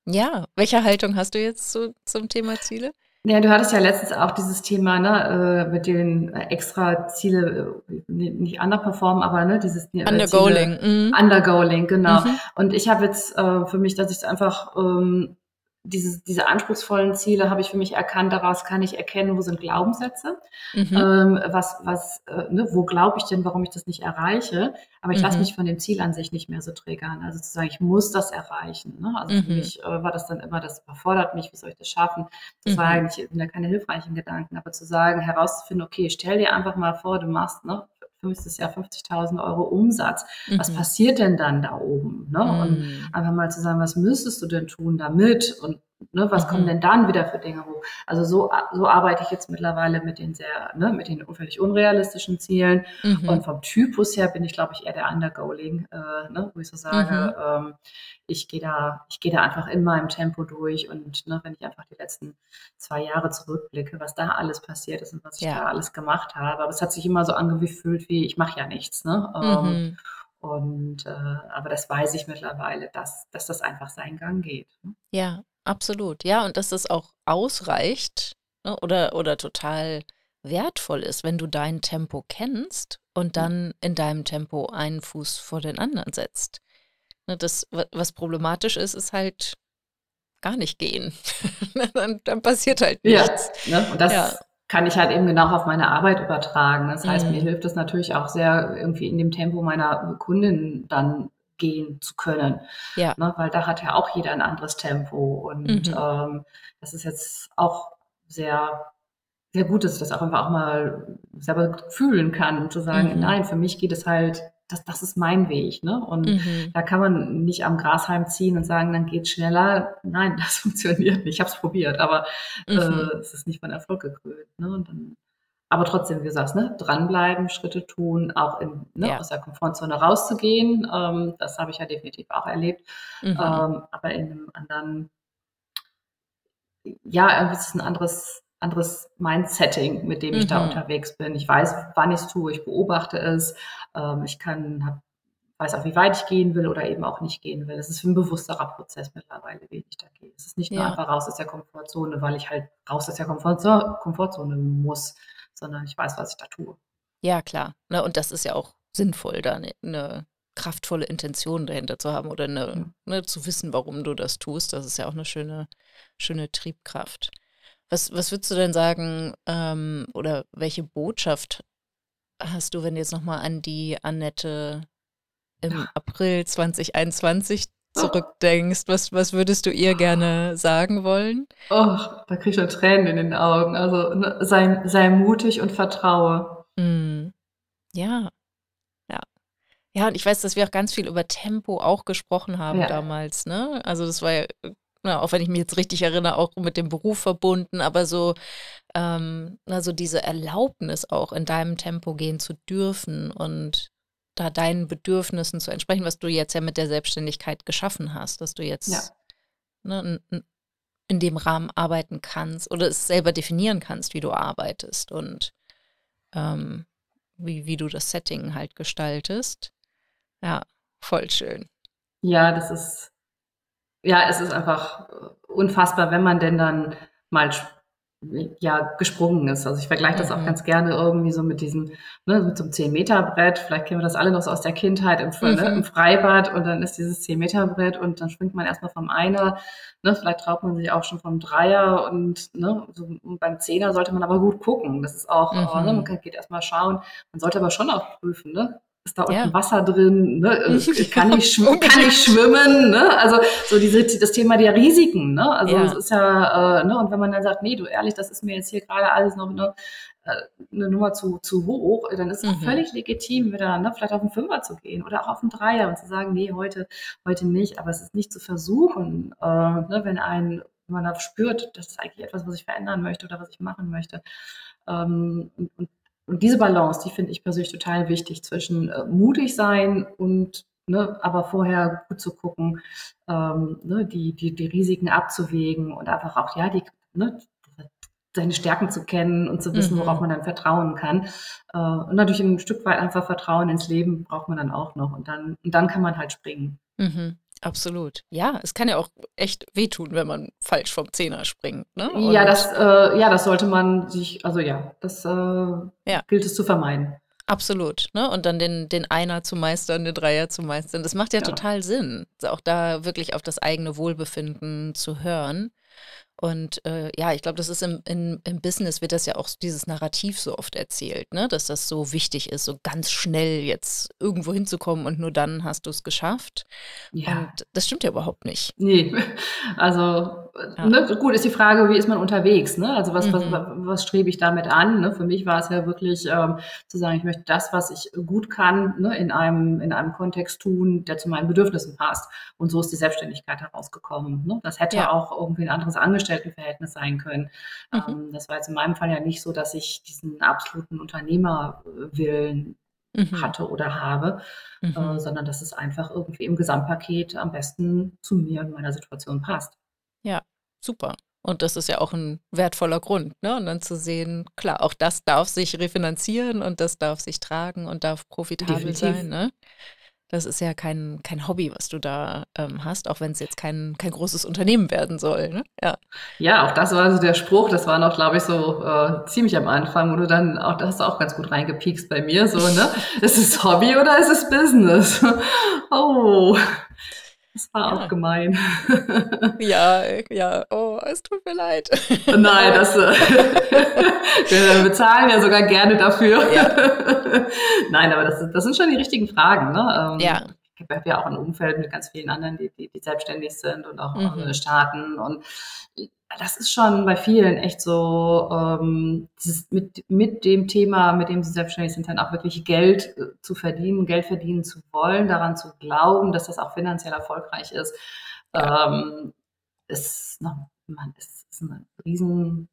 Ja, welche Haltung hast du jetzt zu, zum Thema Ziele? Ja, du hattest ja letztens auch dieses Thema, ne, äh, mit den extra Ziele, äh, nicht underperformen, aber ne, dieses äh, Undergoaling. Ziele, mhm. Undergoaling, genau. Mhm. Und ich habe jetzt äh, für mich, dass ich es einfach ähm, dieses, diese anspruchsvollen Ziele habe ich für mich erkannt, daraus kann ich erkennen, wo sind Glaubenssätze, mhm. ähm, was, was, äh, ne, wo glaube ich denn, warum ich das nicht erreiche, aber ich mhm. lasse mich von dem Ziel an sich nicht mehr so triggern, also zu sagen, ich muss das erreichen, ne? also mhm. für mich äh, war das dann immer, das überfordert mich, wie soll ich das schaffen, das war mhm. eigentlich sind ja keine hilfreichen Gedanken, aber zu sagen, herauszufinden, okay, stell dir einfach mal vor, du machst, ne, nächstes Jahr 50.000 Euro Umsatz. Mhm. Was passiert denn dann da oben? Ne? Mhm. Und einfach mal zu sagen, was müsstest du denn tun damit? Und ne, was mhm. kommen denn dann wieder für Dinge hoch? Also so, so arbeite ich jetzt mittlerweile mit den sehr, ne, mit den völlig unrealistischen Zielen. Mhm. Und vom Typus her bin ich, glaube ich, eher der Undergoing, äh, ne, wo ich so sage, mhm. ähm, ich gehe da, ich gehe da einfach in meinem Tempo durch und ne, wenn ich einfach die letzten zwei Jahre zurückblicke, was da alles passiert ist und was ich ja. da alles gemacht habe, aber es hat sich immer so angefühlt wie, ich mache ja nichts, ne? Ähm, mhm. und äh, aber das weiß ich mittlerweile, dass, dass das einfach seinen Gang geht. Ne? Ja, absolut. Ja, und dass das auch ausreicht ne, oder, oder total wertvoll ist, wenn du dein Tempo kennst und dann in deinem Tempo einen Fuß vor den anderen setzt. Ne, das, was problematisch ist, ist halt gar nicht gehen. dann, dann, passiert halt nichts. Ja, ne? und das ja. kann ich halt eben genau auf meine Arbeit übertragen. Das heißt, mhm. mir hilft es natürlich auch sehr, irgendwie in dem Tempo meiner Kundin dann gehen zu können. Ja. Ne? Weil da hat ja auch jeder ein anderes Tempo. Und mhm. ähm, das ist jetzt auch sehr sehr gut, dass ich das auch einfach auch mal selber fühlen kann und zu sagen, mhm. nein, für mich geht es halt das, das ist mein Weg. Ne? Und mhm. da kann man nicht am Grashalm ziehen und sagen, dann geht schneller. Nein, das funktioniert nicht. Ich habe es probiert, aber mhm. äh, es ist nicht von Erfolg gekrönt. Ne? Und dann aber trotzdem, wie du sagst, ne, dranbleiben, Schritte tun, auch in, ne, ja. aus der Komfortzone rauszugehen. Ähm, das habe ich ja definitiv auch erlebt. Mhm. Ähm, aber in einem anderen, ja, irgendwie ist es ein anderes, anderes Mindsetting, mit dem ich mhm. da unterwegs bin. Ich weiß, wann ich es tue, ich beobachte es. Ähm, ich kann, hab, weiß auch, wie weit ich gehen will oder eben auch nicht gehen will. Es ist ein bewussterer Prozess mittlerweile, wie ich da gehe. Es ist nicht nur ja. einfach raus aus der Komfortzone, weil ich halt raus aus der Komfortzone, Komfortzone muss sondern ich weiß, was ich da tue. Ja, klar. Ne, und das ist ja auch sinnvoll, da eine, eine kraftvolle Intention dahinter zu haben oder eine, ja. ne, zu wissen, warum du das tust. Das ist ja auch eine schöne, schöne Triebkraft. Was, was würdest du denn sagen, ähm, oder welche Botschaft hast du, wenn du jetzt nochmal an die Annette im April 2021 zurückdenkst, was, was würdest du ihr gerne sagen wollen? Oh, da kriege ich schon Tränen in den Augen. Also ne, sei, sei mutig und vertraue. Mm. Ja. Ja. Ja, und ich weiß, dass wir auch ganz viel über Tempo auch gesprochen haben ja. damals, ne? Also das war ja, na, auch wenn ich mich jetzt richtig erinnere, auch mit dem Beruf verbunden, aber so, ähm, also diese Erlaubnis auch in deinem Tempo gehen zu dürfen und da deinen Bedürfnissen zu entsprechen, was du jetzt ja mit der Selbstständigkeit geschaffen hast, dass du jetzt ja. ne, in dem Rahmen arbeiten kannst oder es selber definieren kannst, wie du arbeitest und ähm, wie, wie du das Setting halt gestaltest. Ja, voll schön. Ja, das ist, ja, es ist einfach unfassbar, wenn man denn dann mal ja, gesprungen ist. Also ich vergleiche das mhm. auch ganz gerne irgendwie so mit diesem, ne, mit so einem 10-Meter-Brett. Vielleicht kennen wir das alle noch so aus der Kindheit im, mhm. ne, im Freibad und dann ist dieses 10-Meter-Brett und dann springt man erstmal vom Einer, ne, vielleicht traut man sich auch schon vom Dreier und ne, so, beim Zehner sollte man aber gut gucken. Das ist auch, mhm. ne, man kann, geht erstmal schauen. Man sollte aber schon auch prüfen, ne? Ist da unten ja. Wasser drin, ne? Kann, ich kann ich schwimmen, ne? also so diese, das Thema der Risiken, ne? also ja. es ist ja, äh, ne? und wenn man dann sagt, nee, du ehrlich, das ist mir jetzt hier gerade alles noch ne, äh, eine Nummer zu, zu hoch, dann ist es mhm. völlig legitim, wieder ne, vielleicht auf den Fünfer zu gehen oder auch auf den Dreier und zu sagen, nee, heute, heute nicht, aber es ist nicht zu versuchen, äh, ne, wenn ein wenn man da spürt, das ist eigentlich etwas, was ich verändern möchte oder was ich machen möchte. Ähm, und, und und diese Balance, die finde ich persönlich total wichtig zwischen äh, mutig sein und ne, aber vorher gut zu gucken, ähm, ne, die, die, die Risiken abzuwägen und einfach auch, ja, die, ne, seine Stärken zu kennen und zu wissen, mhm. worauf man dann vertrauen kann. Äh, und natürlich ein Stück weit einfach Vertrauen ins Leben braucht man dann auch noch. Und dann, und dann kann man halt springen. Mhm. Absolut. Ja, es kann ja auch echt wehtun, wenn man falsch vom Zehner springt. Ne? ja, das, äh, ja, das sollte man sich, also ja, das äh, ja. gilt es zu vermeiden. Absolut. Ne? Und dann den, den Einer zu meistern, den Dreier zu meistern. Das macht ja, ja. total Sinn, auch da wirklich auf das eigene Wohlbefinden zu hören. Und äh, ja, ich glaube, das ist im, in, im Business wird das ja auch dieses Narrativ so oft erzählt, ne? dass das so wichtig ist, so ganz schnell jetzt irgendwo hinzukommen und nur dann hast du es geschafft. Ja. Und das stimmt ja überhaupt nicht. Nee, also ja. ne, gut ist die Frage, wie ist man unterwegs? Ne? Also was, mhm. was, was strebe ich damit an? Ne? Für mich war es ja wirklich ähm, zu sagen, ich möchte das, was ich gut kann, ne, in, einem, in einem Kontext tun, der zu meinen Bedürfnissen passt. Und so ist die Selbstständigkeit herausgekommen. Ne? Das hätte ja. auch irgendwie ein anderes Angestelltenverhältnis sein können. Mhm. Ähm, das war jetzt in meinem Fall ja nicht so, dass ich diesen absoluten Unternehmerwillen mhm. hatte oder habe, mhm. äh, sondern dass es einfach irgendwie im Gesamtpaket am besten zu mir und meiner Situation passt. Ja, super. Und das ist ja auch ein wertvoller Grund, ne? Und dann zu sehen, klar, auch das darf sich refinanzieren und das darf sich tragen und darf profitabel Definitiv. sein, ne? Das ist ja kein, kein Hobby, was du da ähm, hast, auch wenn es jetzt kein, kein großes Unternehmen werden soll. Ne? Ja. ja, auch das war so der Spruch, das war noch, glaube ich, so äh, ziemlich am Anfang, wo du dann auch, da hast du auch ganz gut reingepiekst bei mir, so, ne? ist es Hobby oder ist es Business? oh. Das war ja. auch gemein. Ja, ja, oh, es tut mir leid. Nein, das äh, wir bezahlen ja sogar gerne dafür. Ja. Nein, aber das, das sind schon die richtigen Fragen. Ne? Ähm, ja. Ich habe ja auch ein Umfeld mit ganz vielen anderen, die, die, die selbstständig sind und auch mhm. starten. Und das ist schon bei vielen echt so, ähm, dieses mit, mit dem Thema, mit dem sie selbstständig sind, dann auch wirklich Geld äh, zu verdienen, Geld verdienen zu wollen, daran zu glauben, dass das auch finanziell erfolgreich ist, ähm, ist, na, man, ist, ist ein riesen,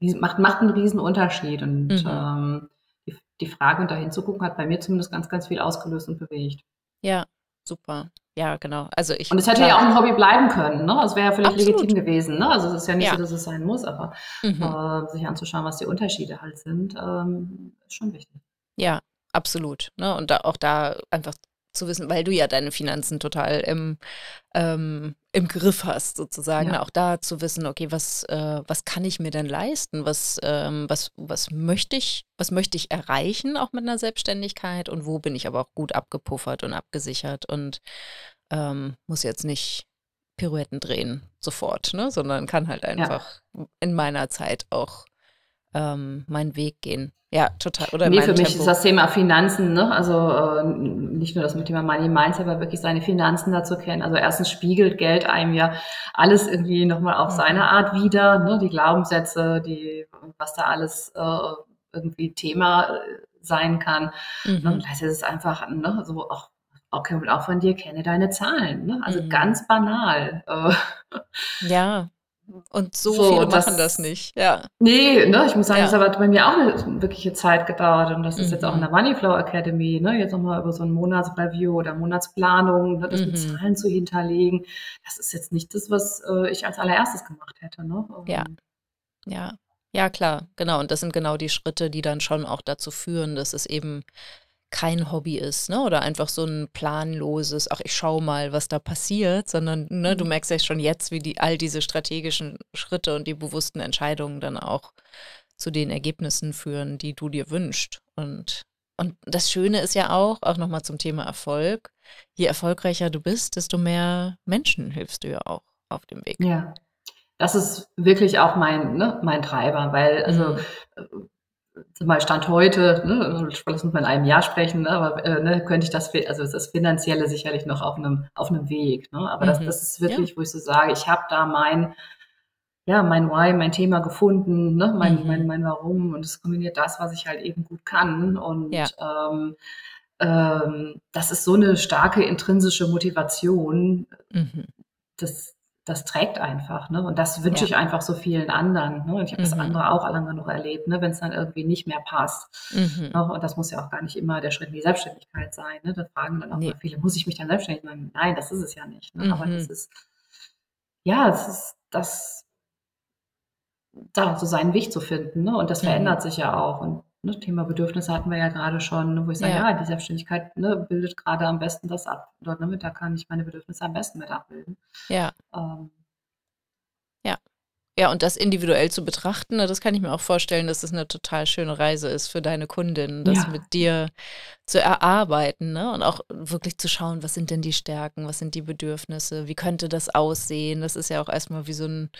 macht, macht einen riesen Unterschied. Und mhm. ähm, die, die Frage, und dahin zu gucken, hat bei mir zumindest ganz, ganz viel ausgelöst und bewegt. Ja, super. Ja, genau. Also ich, und es hätte ja auch ein Hobby bleiben können. Ne? Es wäre ja völlig Absolut. legitim gewesen. Ne? Also es ist ja nicht ja. so, dass es sein muss, aber mhm. äh, sich anzuschauen, was die Unterschiede halt sind, ähm, ist schon wichtig. Ja, absolut. Ne? Und da, auch da einfach zu wissen, weil du ja deine Finanzen total im, ähm, im Griff hast, sozusagen. Ja. Auch da zu wissen, okay, was, äh, was kann ich mir denn leisten? Was, ähm, was, was möchte ich, was möchte ich erreichen, auch mit einer Selbstständigkeit? Und wo bin ich aber auch gut abgepuffert und abgesichert und ähm, muss jetzt nicht Pirouetten drehen sofort, ne? sondern kann halt einfach ja. in meiner Zeit auch ähm, meinen Weg gehen. Ja, total. Oder nee, für mich Tempo. ist das Thema Finanzen, ne? also äh, nicht nur das mit Thema Money Mindset, aber wirklich seine Finanzen dazu kennen. Also erstens spiegelt Geld einem ja alles irgendwie nochmal auf mhm. seine Art wieder, ne? die Glaubenssätze, die, was da alles äh, irgendwie Thema äh, sein kann. Mhm. Und das ist einfach ne? so auch okay, und auch von dir kenne deine Zahlen. Ne? Also mhm. ganz banal. Äh. Ja, und so, so viele das, machen das nicht, ja. Nee, ne, ich muss sagen, ja. das hat bei mir auch eine wirkliche Zeit gedauert. Und das ist mhm. jetzt auch in der mhm. Moneyflow Academy, ne, jetzt nochmal über so ein Monatsreview oder Monatsplanung, ne, das mhm. mit Zahlen zu hinterlegen. Das ist jetzt nicht das, was äh, ich als allererstes gemacht hätte. Ne? Ja. Ja. Ja, klar, genau. Und das sind genau die Schritte, die dann schon auch dazu führen, dass es eben kein Hobby ist, ne? Oder einfach so ein planloses, ach, ich schau mal, was da passiert, sondern ne, du mhm. merkst ja schon jetzt, wie die all diese strategischen Schritte und die bewussten Entscheidungen dann auch zu den Ergebnissen führen, die du dir wünschst. Und, und das Schöne ist ja auch, auch nochmal zum Thema Erfolg, je erfolgreicher du bist, desto mehr Menschen hilfst du ja auch auf dem Weg. Ja. Das ist wirklich auch mein, ne, mein Treiber, weil also mhm äh, mal Stand heute, ne, lass uns mal in einem Jahr sprechen, ne, aber äh, ne, könnte ich das, also das Finanzielle sicherlich noch auf einem, auf einem Weg. Ne? Aber mhm. das, das ist wirklich, ja. wo ich so sage, ich habe da mein, ja, mein Why, mein Thema gefunden, ne, mein, mhm. mein, mein Warum und es kombiniert das, was ich halt eben gut kann. Und ja. ähm, ähm, das ist so eine starke intrinsische Motivation. Mhm. Das, das trägt einfach. Ne? Und das wünsche ja. ich einfach so vielen anderen. Ne? Und ich habe mhm. das andere auch lange noch erlebt, ne? wenn es dann irgendwie nicht mehr passt. Mhm. Ne? Und das muss ja auch gar nicht immer der Schritt in die Selbstständigkeit sein. Ne? Da fragen dann auch nee. mal viele, muss ich mich dann selbstständig machen? Nein, das ist es ja nicht. Ne? Mhm. Aber das mhm. ist, ja, das ist das, da so seinen Weg zu finden. Ne? Und das mhm. verändert sich ja auch. Und Ne, Thema Bedürfnisse hatten wir ja gerade schon, ne, wo ich sage, ja, ja die Selbstständigkeit ne, bildet gerade am besten das ab. Dort damit, da kann ich meine Bedürfnisse am besten mit abbilden. Ja. Ähm. Ja. Ja, und das individuell zu betrachten, ne, das kann ich mir auch vorstellen, dass es das eine total schöne Reise ist für deine Kundin, das ja. mit dir zu erarbeiten ne? und auch wirklich zu schauen, was sind denn die Stärken, was sind die Bedürfnisse, wie könnte das aussehen. Das ist ja auch erstmal wie so ein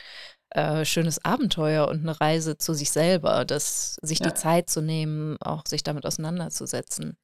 äh, schönes Abenteuer und eine Reise zu sich selber, das sich ja. die Zeit zu nehmen, auch sich damit auseinanderzusetzen.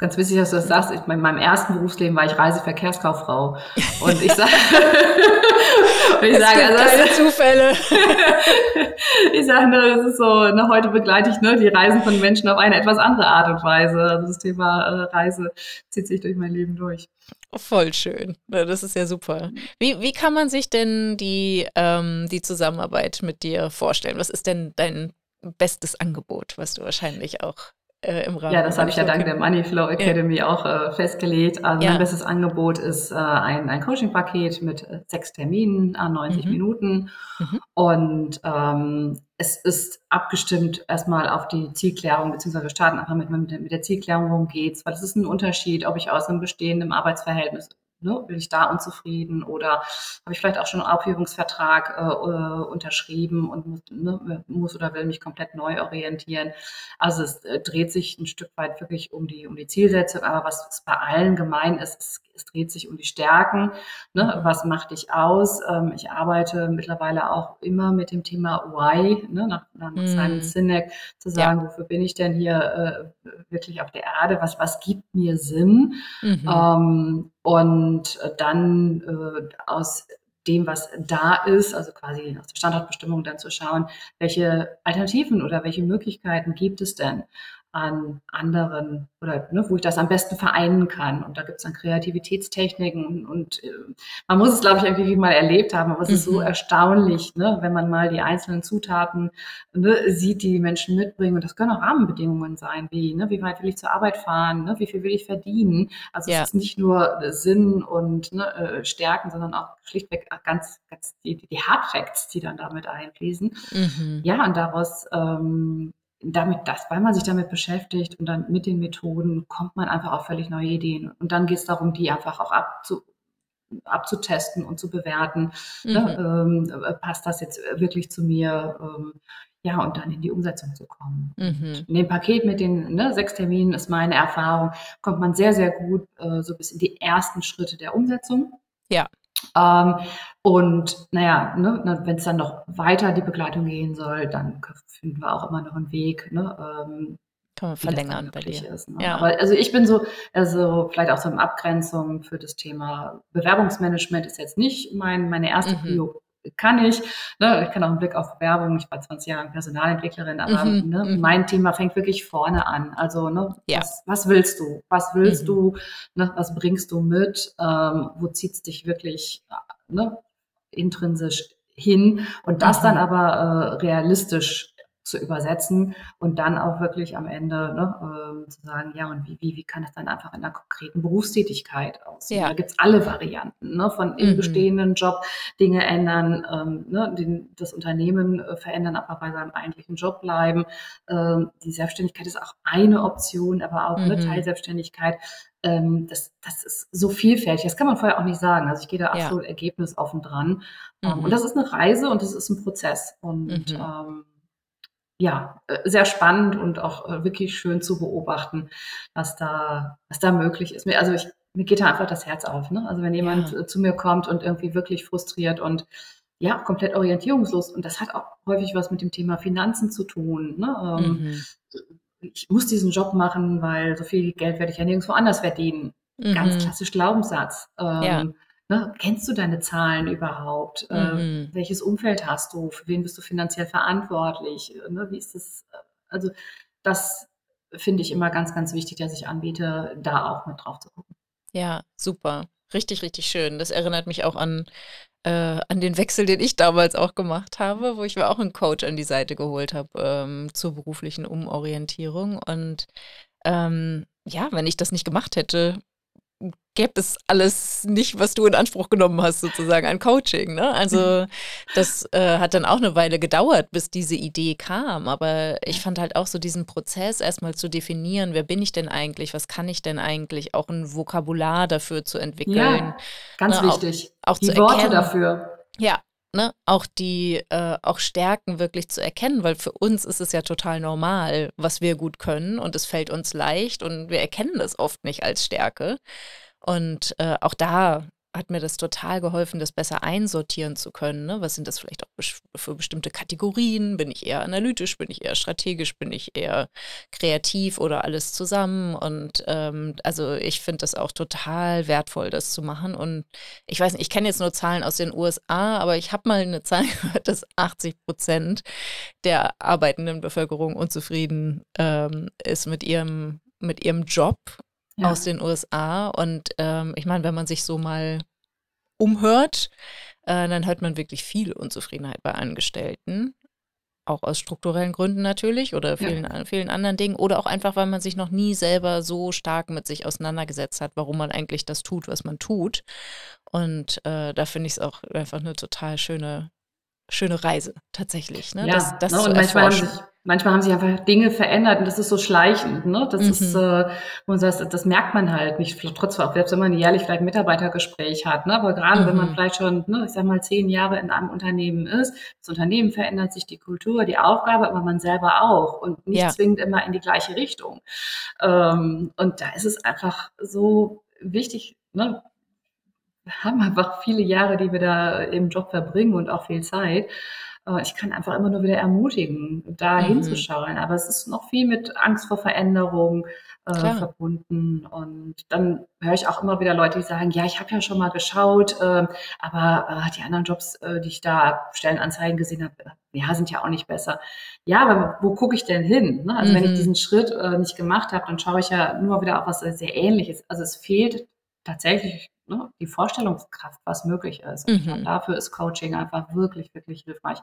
Ganz witzig, dass du das sagst. Ich, in meinem ersten Berufsleben war ich Reiseverkehrskauffrau. Und ich sage, ich sage, also keine Zufälle. ich sage, ne, das ist so, ne, heute begleite ich ne, die Reisen von Menschen auf eine etwas andere Art und Weise. Also das Thema äh, Reise zieht sich durch mein Leben durch. Voll schön. Das ist ja super. Wie, wie kann man sich denn die, ähm, die Zusammenarbeit mit dir vorstellen? Was ist denn dein bestes Angebot, was du wahrscheinlich auch äh, im Rahmen. Ja, das habe ich ja dank der Moneyflow Academy ja. auch äh, festgelegt. Also ja. mein bestes Angebot ist äh, ein, ein Coaching-Paket mit äh, sechs Terminen an 90 mhm. Minuten. Mhm. Und ähm, es ist abgestimmt erstmal auf die Zielklärung, beziehungsweise wir starten einfach mit, mit, mit der Zielklärung, worum geht's, weil es ist ein Unterschied, ob ich aus einem bestehenden Arbeitsverhältnis ne, bin ich da unzufrieden oder habe ich vielleicht auch schon einen Aufhebungsvertrag äh, äh, unterschrieben und muss, ne, muss, oder will mich komplett neu orientieren. Also es äh, dreht sich ein Stück weit wirklich um die, um die Zielsetzung, aber was, bei allen gemein ist, es, es dreht sich um die Stärken. Ne? Was macht dich aus? Ähm, ich arbeite mittlerweile auch immer mit dem Thema Why, ne? nach, nach mm. Simon Sinek, zu sagen, ja. wofür bin ich denn hier äh, wirklich auf der Erde? Was, was gibt mir Sinn? Mhm. Ähm, und dann äh, aus dem, was da ist, also quasi aus der Standortbestimmung dann zu schauen, welche Alternativen oder welche Möglichkeiten gibt es denn? An anderen oder ne, wo ich das am besten vereinen kann. Und da gibt es dann Kreativitätstechniken und, und äh, man muss es, glaube ich, irgendwie mal erlebt haben, aber es mhm. ist so mhm. erstaunlich, ne, wenn man mal die einzelnen Zutaten ne, sieht, die die Menschen mitbringen. Und das können auch Rahmenbedingungen sein, wie ne, wie weit will ich zur Arbeit fahren, ne, wie viel will ich verdienen. Also ja. es ist nicht nur Sinn und ne, äh, Stärken, sondern auch schlichtweg ganz, ganz die, die Hardfacts, die dann damit einfließen. Mhm. Ja, und daraus ähm, damit das, weil man sich damit beschäftigt und dann mit den Methoden kommt man einfach auf völlig neue Ideen. Und dann geht es darum, die einfach auch abzu, abzutesten und zu bewerten. Ne? Mhm. Ne? Ähm, passt das jetzt wirklich zu mir? Ähm, ja, und dann in die Umsetzung zu kommen. Mhm. In dem Paket mit den ne, sechs Terminen ist meine Erfahrung, kommt man sehr, sehr gut äh, so bis in die ersten Schritte der Umsetzung. Ja. Ähm, und naja, ne, wenn es dann noch weiter die Begleitung gehen soll, dann finden wir auch immer noch einen Weg. Ne, ähm, Kann man verlängern bei dir. Ist, ne? ja. Aber also ich bin so, also vielleicht auch so eine Abgrenzung für das Thema Bewerbungsmanagement ist jetzt nicht mein, meine erste mhm. Prio kann ich. Ne? Ich kann auch einen Blick auf Werbung. Ich war 20 Jahre Personalentwicklerin, aber mhm, ne, mhm. mein Thema fängt wirklich vorne an. Also, ne, ja. was, was, willst du? Was willst mhm. du? Ne, was bringst du mit? Ähm, wo zieht es dich wirklich ne, intrinsisch hin? Und das dann mhm. aber äh, realistisch zu übersetzen und dann auch wirklich am Ende ne, äh, zu sagen, ja, und wie, wie, wie kann das dann einfach in einer konkreten Berufstätigkeit aussehen? Ja. Da gibt's alle Varianten, ne, von im mhm. bestehenden Job Dinge ändern, ähm, ne, den, das Unternehmen äh, verändern, aber bei seinem eigentlichen Job bleiben. Ähm, die Selbstständigkeit ist auch eine Option, aber auch ne, mhm. eine Teilselbstständigkeit. Ähm, das, das ist so vielfältig, das kann man vorher auch nicht sagen. Also ich gehe da absolut ja. ergebnisoffen dran. Ähm, mhm. Und das ist eine Reise und das ist ein Prozess. Und mhm. ähm, ja, äh, sehr spannend und auch äh, wirklich schön zu beobachten, was da, was da möglich ist. Also ich, mir geht da einfach das Herz auf. Ne? Also wenn jemand ja. Äh, zu mir kommt und irgendwie wirklich frustriert und ja, komplett orientierungslos und das hat auch häufig was mit dem Thema Finanzen zu tun. Ne? Ähm, mhm. Ich muss diesen Job machen, weil so viel Geld werde ich ja nirgendwo anders verdienen. Mhm. Ganz klassisch Glaubenssatz. Ähm, ja Ne, kennst du deine Zahlen überhaupt? Äh, mhm. Äh, welches Umfeld hast du? Für wen bist du finanziell verantwortlich? Ne, wie ist das? Äh, also das finde ich immer ganz, ganz wichtig, dass ich anbiete, da auch mit drauf zu gucken. Ja, super. Richtig, richtig schön. Das erinnert mich auch an, äh, an den Wechsel, den ich damals auch gemacht habe, wo ich mir auch einen Coach an die Seite geholt habe ähm, zur beruflichen Umorientierung. Und ähm, ja, wenn ich das nicht gemacht hätte, gäbe es alles nicht, was du in Anspruch genommen hast, sozusagen an Coaching. Ne? Also das äh, hat dann auch eine Weile gedauert, bis diese Idee kam. Aber ich fand halt auch so diesen Prozess erstmal zu definieren, wer bin ich denn eigentlich, was kann ich denn eigentlich, auch ein Vokabular dafür zu entwickeln. Ja, ganz ne? wichtig. Auch, auch Die Worte erkennen. dafür. Ja, ne, auch die äh, auch Stärken wirklich zu erkennen, weil für uns ist es ja total normal, was wir gut können und es fällt uns leicht und wir erkennen das oft nicht als Stärke. Und äh, auch da hat mir das total geholfen, das besser einsortieren zu können. Ne? Was sind das vielleicht auch für bestimmte Kategorien? Bin ich eher analytisch? Bin ich eher strategisch? Bin ich eher kreativ oder alles zusammen? Und ähm, also ich finde das auch total wertvoll, das zu machen. Und ich weiß nicht, ich kenne jetzt nur Zahlen aus den USA, aber ich habe mal eine Zahl gehört, dass 80 Prozent der arbeitenden Bevölkerung unzufrieden ähm, ist mit ihrem mit ihrem Job ja. aus den USA. Und ähm, ich meine, wenn man sich so mal umhört, äh, dann hört man wirklich viel Unzufriedenheit bei Angestellten. Auch aus strukturellen Gründen natürlich oder vielen, ja. vielen anderen Dingen. Oder auch einfach, weil man sich noch nie selber so stark mit sich auseinandergesetzt hat, warum man eigentlich das tut, was man tut. Und äh, da finde ich es auch einfach eine total schöne, schöne Reise tatsächlich. Ne? Ja, das, das ne, und manchmal haben, sich, manchmal haben sich einfach Dinge verändert und das ist so schleichend. Ne? Das mhm. ist, äh, das, das merkt man halt nicht, trotzdem auch selbst wenn man jährlich vielleicht ein Mitarbeitergespräch hat. Ne? Aber gerade mhm. wenn man mhm. vielleicht schon, ne, ich sag mal, zehn Jahre in einem Unternehmen ist, das Unternehmen verändert sich, die Kultur, die Aufgabe, aber man selber auch und nicht ja. zwingend immer in die gleiche Richtung. Ähm, und da ist es einfach so wichtig, ne? Wir haben einfach viele Jahre, die wir da im Job verbringen und auch viel Zeit. Äh, ich kann einfach immer nur wieder ermutigen, da mhm. hinzuschauen. Aber es ist noch viel mit Angst vor Veränderung äh, verbunden. Und dann höre ich auch immer wieder Leute, die sagen, ja, ich habe ja schon mal geschaut, äh, aber äh, die anderen Jobs, äh, die ich da Stellenanzeigen gesehen habe, ja, sind ja auch nicht besser. Ja, aber wo gucke ich denn hin? Ne? Also mhm. wenn ich mhm. diesen Schritt äh, nicht gemacht habe, dann schaue ich ja nur wieder auf was sehr Ähnliches. Also es fehlt tatsächlich ne, die Vorstellungskraft, was möglich ist. Und mhm. dafür ist Coaching einfach wirklich, wirklich hilfreich,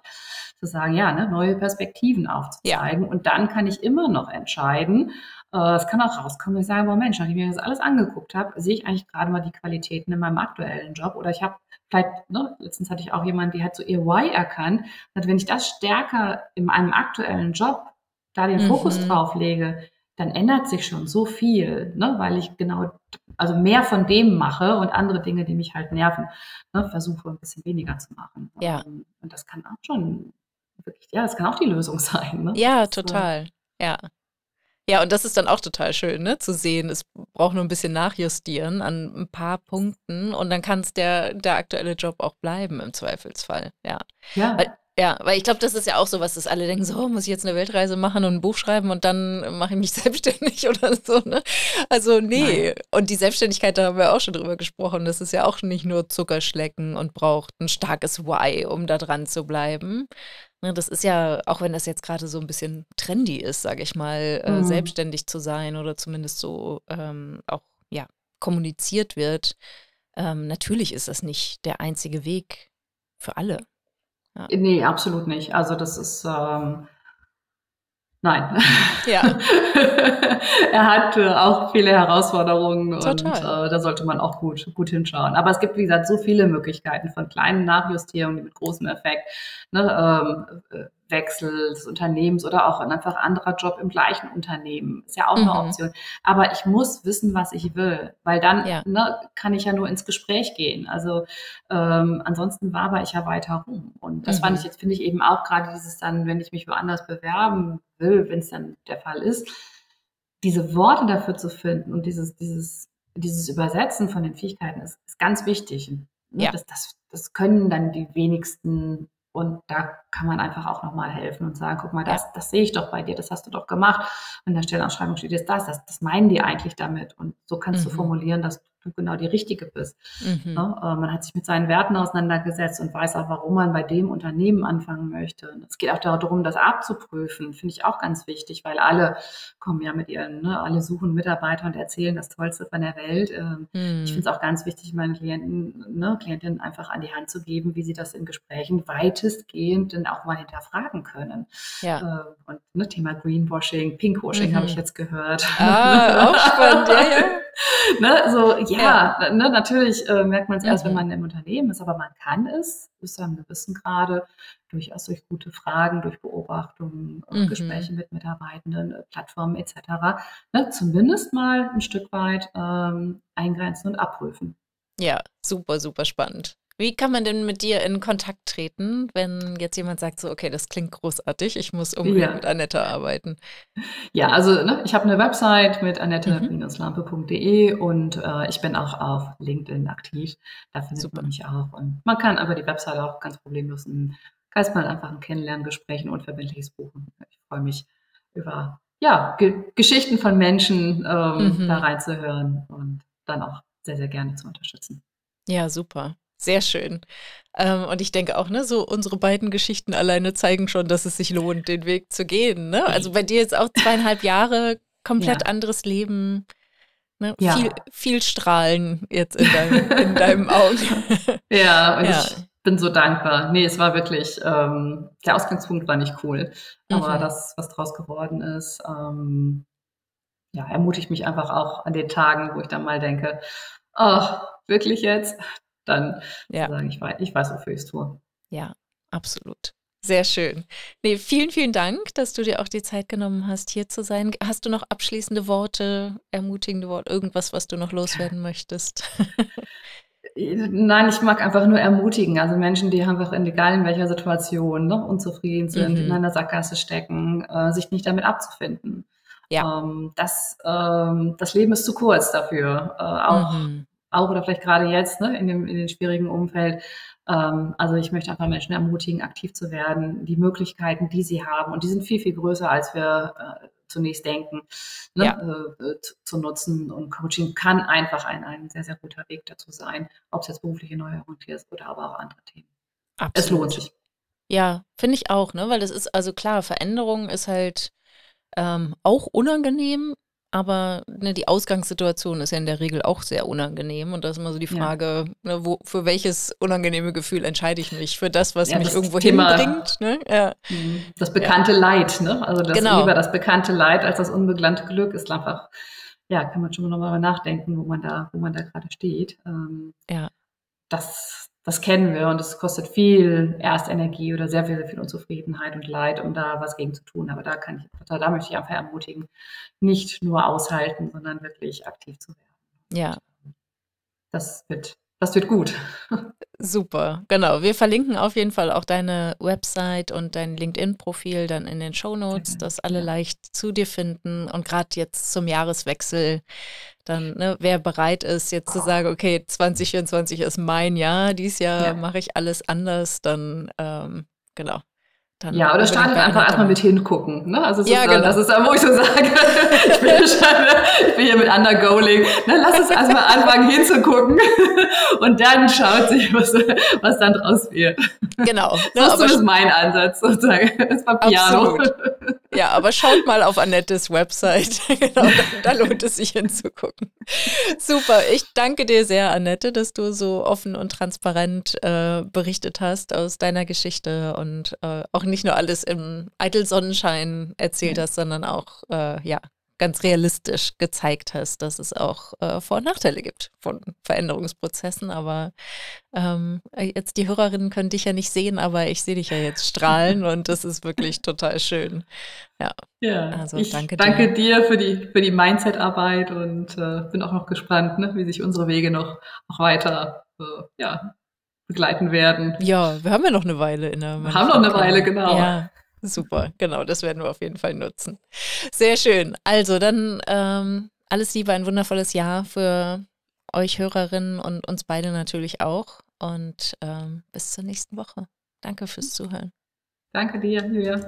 zu sagen, ja, ne, neue Perspektiven aufzuzeigen. Ja. Und dann kann ich immer noch entscheiden, äh, es kann auch rauskommen, ich sage, Mensch, nachdem ich mir das alles angeguckt habe, sehe ich eigentlich gerade mal die Qualitäten in meinem aktuellen Job. Oder ich habe vielleicht, ne, letztens hatte ich auch jemanden, die hat so ihr Why erkannt, dass wenn ich das stärker in meinem aktuellen Job da den mhm. Fokus drauf lege, dann ändert sich schon so viel, ne, weil ich genau, also mehr von dem mache und andere Dinge, die mich halt nerven, ne, versuche ein bisschen weniger zu machen. Ja. Ähm, und das kann auch schon wirklich, ja, das kann auch die Lösung sein. Ne? Ja, das, total. Äh, ja. Ja, und das ist dann auch total schön, ne, zu sehen. Es braucht nur ein bisschen nachjustieren an ein paar Punkten und dann kann es der, der aktuelle Job auch bleiben im Zweifelsfall. Ja. Ja. Weil, ja, weil ich glaube, das ist ja auch so was, dass alle denken, so muss ich jetzt eine Weltreise machen und ein Buch schreiben und dann mache ich mich selbstständig oder so. Ne? Also nee. Nein. Und die Selbstständigkeit, da haben wir auch schon drüber gesprochen, das ist ja auch nicht nur Zuckerschlecken und braucht ein starkes Why, um da dran zu bleiben. Ne, das ist ja, auch wenn das jetzt gerade so ein bisschen trendy ist, sage ich mal, äh, mhm. selbstständig zu sein oder zumindest so ähm, auch ja kommuniziert wird. Ähm, natürlich ist das nicht der einzige Weg für alle. Ja. Nee, absolut nicht. Also das ist, ähm, nein. Ja. er hat äh, auch viele Herausforderungen Total. und äh, da sollte man auch gut, gut hinschauen. Aber es gibt, wie gesagt, so viele Möglichkeiten von kleinen Nachjustierungen mit großem Effekt. Ne, ähm, äh, Wechsel des Unternehmens oder auch ein einfach anderer Job im gleichen Unternehmen. Ist ja auch mhm. eine Option. Aber ich muss wissen, was ich will, weil dann ja. ne, kann ich ja nur ins Gespräch gehen. Also ähm, ansonsten waber ich ja weiter rum. Und das mhm. fand ich jetzt, finde ich eben auch gerade dieses dann, wenn ich mich woanders bewerben will, wenn es dann der Fall ist, diese Worte dafür zu finden und dieses, dieses, dieses Übersetzen von den Fähigkeiten ist, ist ganz wichtig. Ne? Ja. Das, das, das können dann die wenigsten und da kann man einfach auch nochmal helfen und sagen, guck mal, das, das sehe ich doch bei dir, das hast du doch gemacht. In der Stellenausschreibung steht jetzt das, das, das meinen die eigentlich damit. Und so kannst mhm. du formulieren, dass du genau die Richtige bist. Mhm. Ne? Äh, man hat sich mit seinen Werten auseinandergesetzt und weiß auch, warum man bei dem Unternehmen anfangen möchte. Es geht auch darum, das abzuprüfen, finde ich auch ganz wichtig, weil alle kommen ja mit ihren, ne, alle suchen Mitarbeiter und erzählen das Tollste von der Welt. Ähm, mhm. Ich finde es auch ganz wichtig, meinen Klienten, ne, Klientinnen einfach an die Hand zu geben, wie sie das in Gesprächen weitestgehend dann auch mal hinterfragen können. Ja. Äh, und ne, Thema Greenwashing, Pinkwashing mhm. habe ich jetzt gehört. Ah, auch spannend, ja, ja. ne, so, ja, ja. Ne, natürlich äh, merkt man es mhm. erst, wenn mhm. man im Unternehmen ist, aber man kann es bis zu einem gewissen Grade durchaus durch gute Fragen, durch Beobachtungen, äh, mhm. Gespräche mit Mitarbeitenden, äh, Plattformen etc. Ne, zumindest mal ein Stück weit ähm, eingrenzen und abprüfen. Ja, super, super spannend. Wie kann man denn mit dir in Kontakt treten, wenn jetzt jemand sagt, so, okay, das klingt großartig, ich muss unbedingt ja. mit Annette arbeiten? Ja, also ne, ich habe eine Website mit annette-lampe.de und äh, ich bin auch auf LinkedIn aktiv. Da findet Super. man mich auch. Und man kann aber die Website auch ganz problemlos ein, ganz mal einfach ein Kennenlerngespräch, ein unverbindliches buchen. Ich freue mich über ja, Ge Geschichten von Menschen ähm, mhm. da reinzuhören und dann auch sehr, sehr gerne zu unterstützen. Ja, super. Sehr schön. Ähm, und ich denke auch, ne, so unsere beiden Geschichten alleine zeigen schon, dass es sich lohnt, den Weg zu gehen. Ne? Also bei dir jetzt auch zweieinhalb Jahre, komplett ja. anderes Leben, ne? ja. viel, viel Strahlen jetzt in deinem, in deinem Auge. Ja, und ja. ich bin so dankbar. Nee, es war wirklich, ähm, der Ausgangspunkt war nicht cool, aber mhm. das, was draus geworden ist, ähm, ja, ermutigt mich einfach auch an den Tagen, wo ich dann mal denke, ach, wirklich jetzt? Dann ja. sagen, ich weiß, ich weiß, wofür ich es tue. Ja, absolut. Sehr schön. Nee, vielen, vielen Dank, dass du dir auch die Zeit genommen hast, hier zu sein. Hast du noch abschließende Worte, ermutigende Worte, irgendwas, was du noch loswerden möchtest? Nein, ich mag einfach nur ermutigen. Also Menschen, die einfach in, egal in welcher Situation ne, unzufrieden sind, mhm. in einer Sackgasse stecken, äh, sich nicht damit abzufinden. Ja. Ähm, das, ähm, das Leben ist zu kurz dafür, äh, auch mhm auch oder vielleicht gerade jetzt ne, in, dem, in dem schwierigen Umfeld. Ähm, also ich möchte einfach Menschen ermutigen, aktiv zu werden, die Möglichkeiten, die sie haben, und die sind viel, viel größer, als wir äh, zunächst denken, ne, ja. äh, zu, zu, nutzen. Und Coaching kann einfach ein, ein sehr, sehr guter Weg dazu sein, ob es jetzt berufliche Neuerungen ist oder aber auch andere Themen. Absolut. Es lohnt sich. Ja, finde ich auch, ne? Weil das ist, also klar, Veränderung ist halt ähm, auch unangenehm, aber ne, die Ausgangssituation ist ja in der Regel auch sehr unangenehm. Und da ist immer so die Frage, ja. ne, wo, für welches unangenehme Gefühl entscheide ich mich? Für das, was ja, mich das irgendwo Thema, hinbringt? Ne? Ja. Mhm. Das bekannte Leid, ne? Also das, genau. lieber das bekannte Leid als das unbeglannte Glück ist einfach, ja, kann man schon mal darüber nachdenken, wo man da, wo man da gerade steht. Ähm, ja. Das, das kennen wir und es kostet viel Erstenergie oder sehr, sehr viel Unzufriedenheit und Leid, um da was gegen zu tun. Aber da kann ich, da, da möchte ich einfach ermutigen, nicht nur aushalten, sondern wirklich aktiv zu werden. Ja. Das wird das wird gut. Super, genau. Wir verlinken auf jeden Fall auch deine Website und dein LinkedIn-Profil dann in den Show Notes, dass alle leicht zu dir finden. Und gerade jetzt zum Jahreswechsel, dann, ne, wer bereit ist, jetzt zu sagen, okay, 2024 ist mein Jahr, dieses Jahr ja. mache ich alles anders, dann ähm, genau, dann ja, oder startet einfach erstmal mit hingucken. Ne? Also ja, ist, genau. das ist da, wo ich so sage, ich bin, schon, ich bin hier mit Undergoing. Ne? Lass uns erstmal anfangen hinzugucken und dann schaut sich, was, was dann draus wird. Genau. Ne, das ist mein Ansatz sozusagen. Das war Piano. Absolut. Ja, aber schaut mal auf Annettes Website. genau, da, da, lohnt es sich hinzugucken. Super. Ich danke dir sehr, Annette, dass du so offen und transparent äh, berichtet hast aus deiner Geschichte und äh, auch nicht nur alles im eitel Sonnenschein erzählt hast, sondern auch äh, ja, ganz realistisch gezeigt hast, dass es auch äh, Vor- und Nachteile gibt von Veränderungsprozessen. Aber ähm, jetzt die Hörerinnen können dich ja nicht sehen, aber ich sehe dich ja jetzt strahlen und das ist wirklich total schön. Ja, ja also ich danke dir. Danke dir für die, für die Mindset-Arbeit und äh, bin auch noch gespannt, ne, wie sich unsere Wege noch, noch weiter äh, ja, begleiten werden. Ja, wir haben ja noch eine Weile in der Wir haben noch eine Weile, genau. Ja, super, genau, das werden wir auf jeden Fall nutzen. Sehr schön. Also dann ähm, alles Liebe, ein wundervolles Jahr für euch Hörerinnen und uns beide natürlich auch. Und ähm, bis zur nächsten Woche. Danke fürs Zuhören. Danke dir, Julia.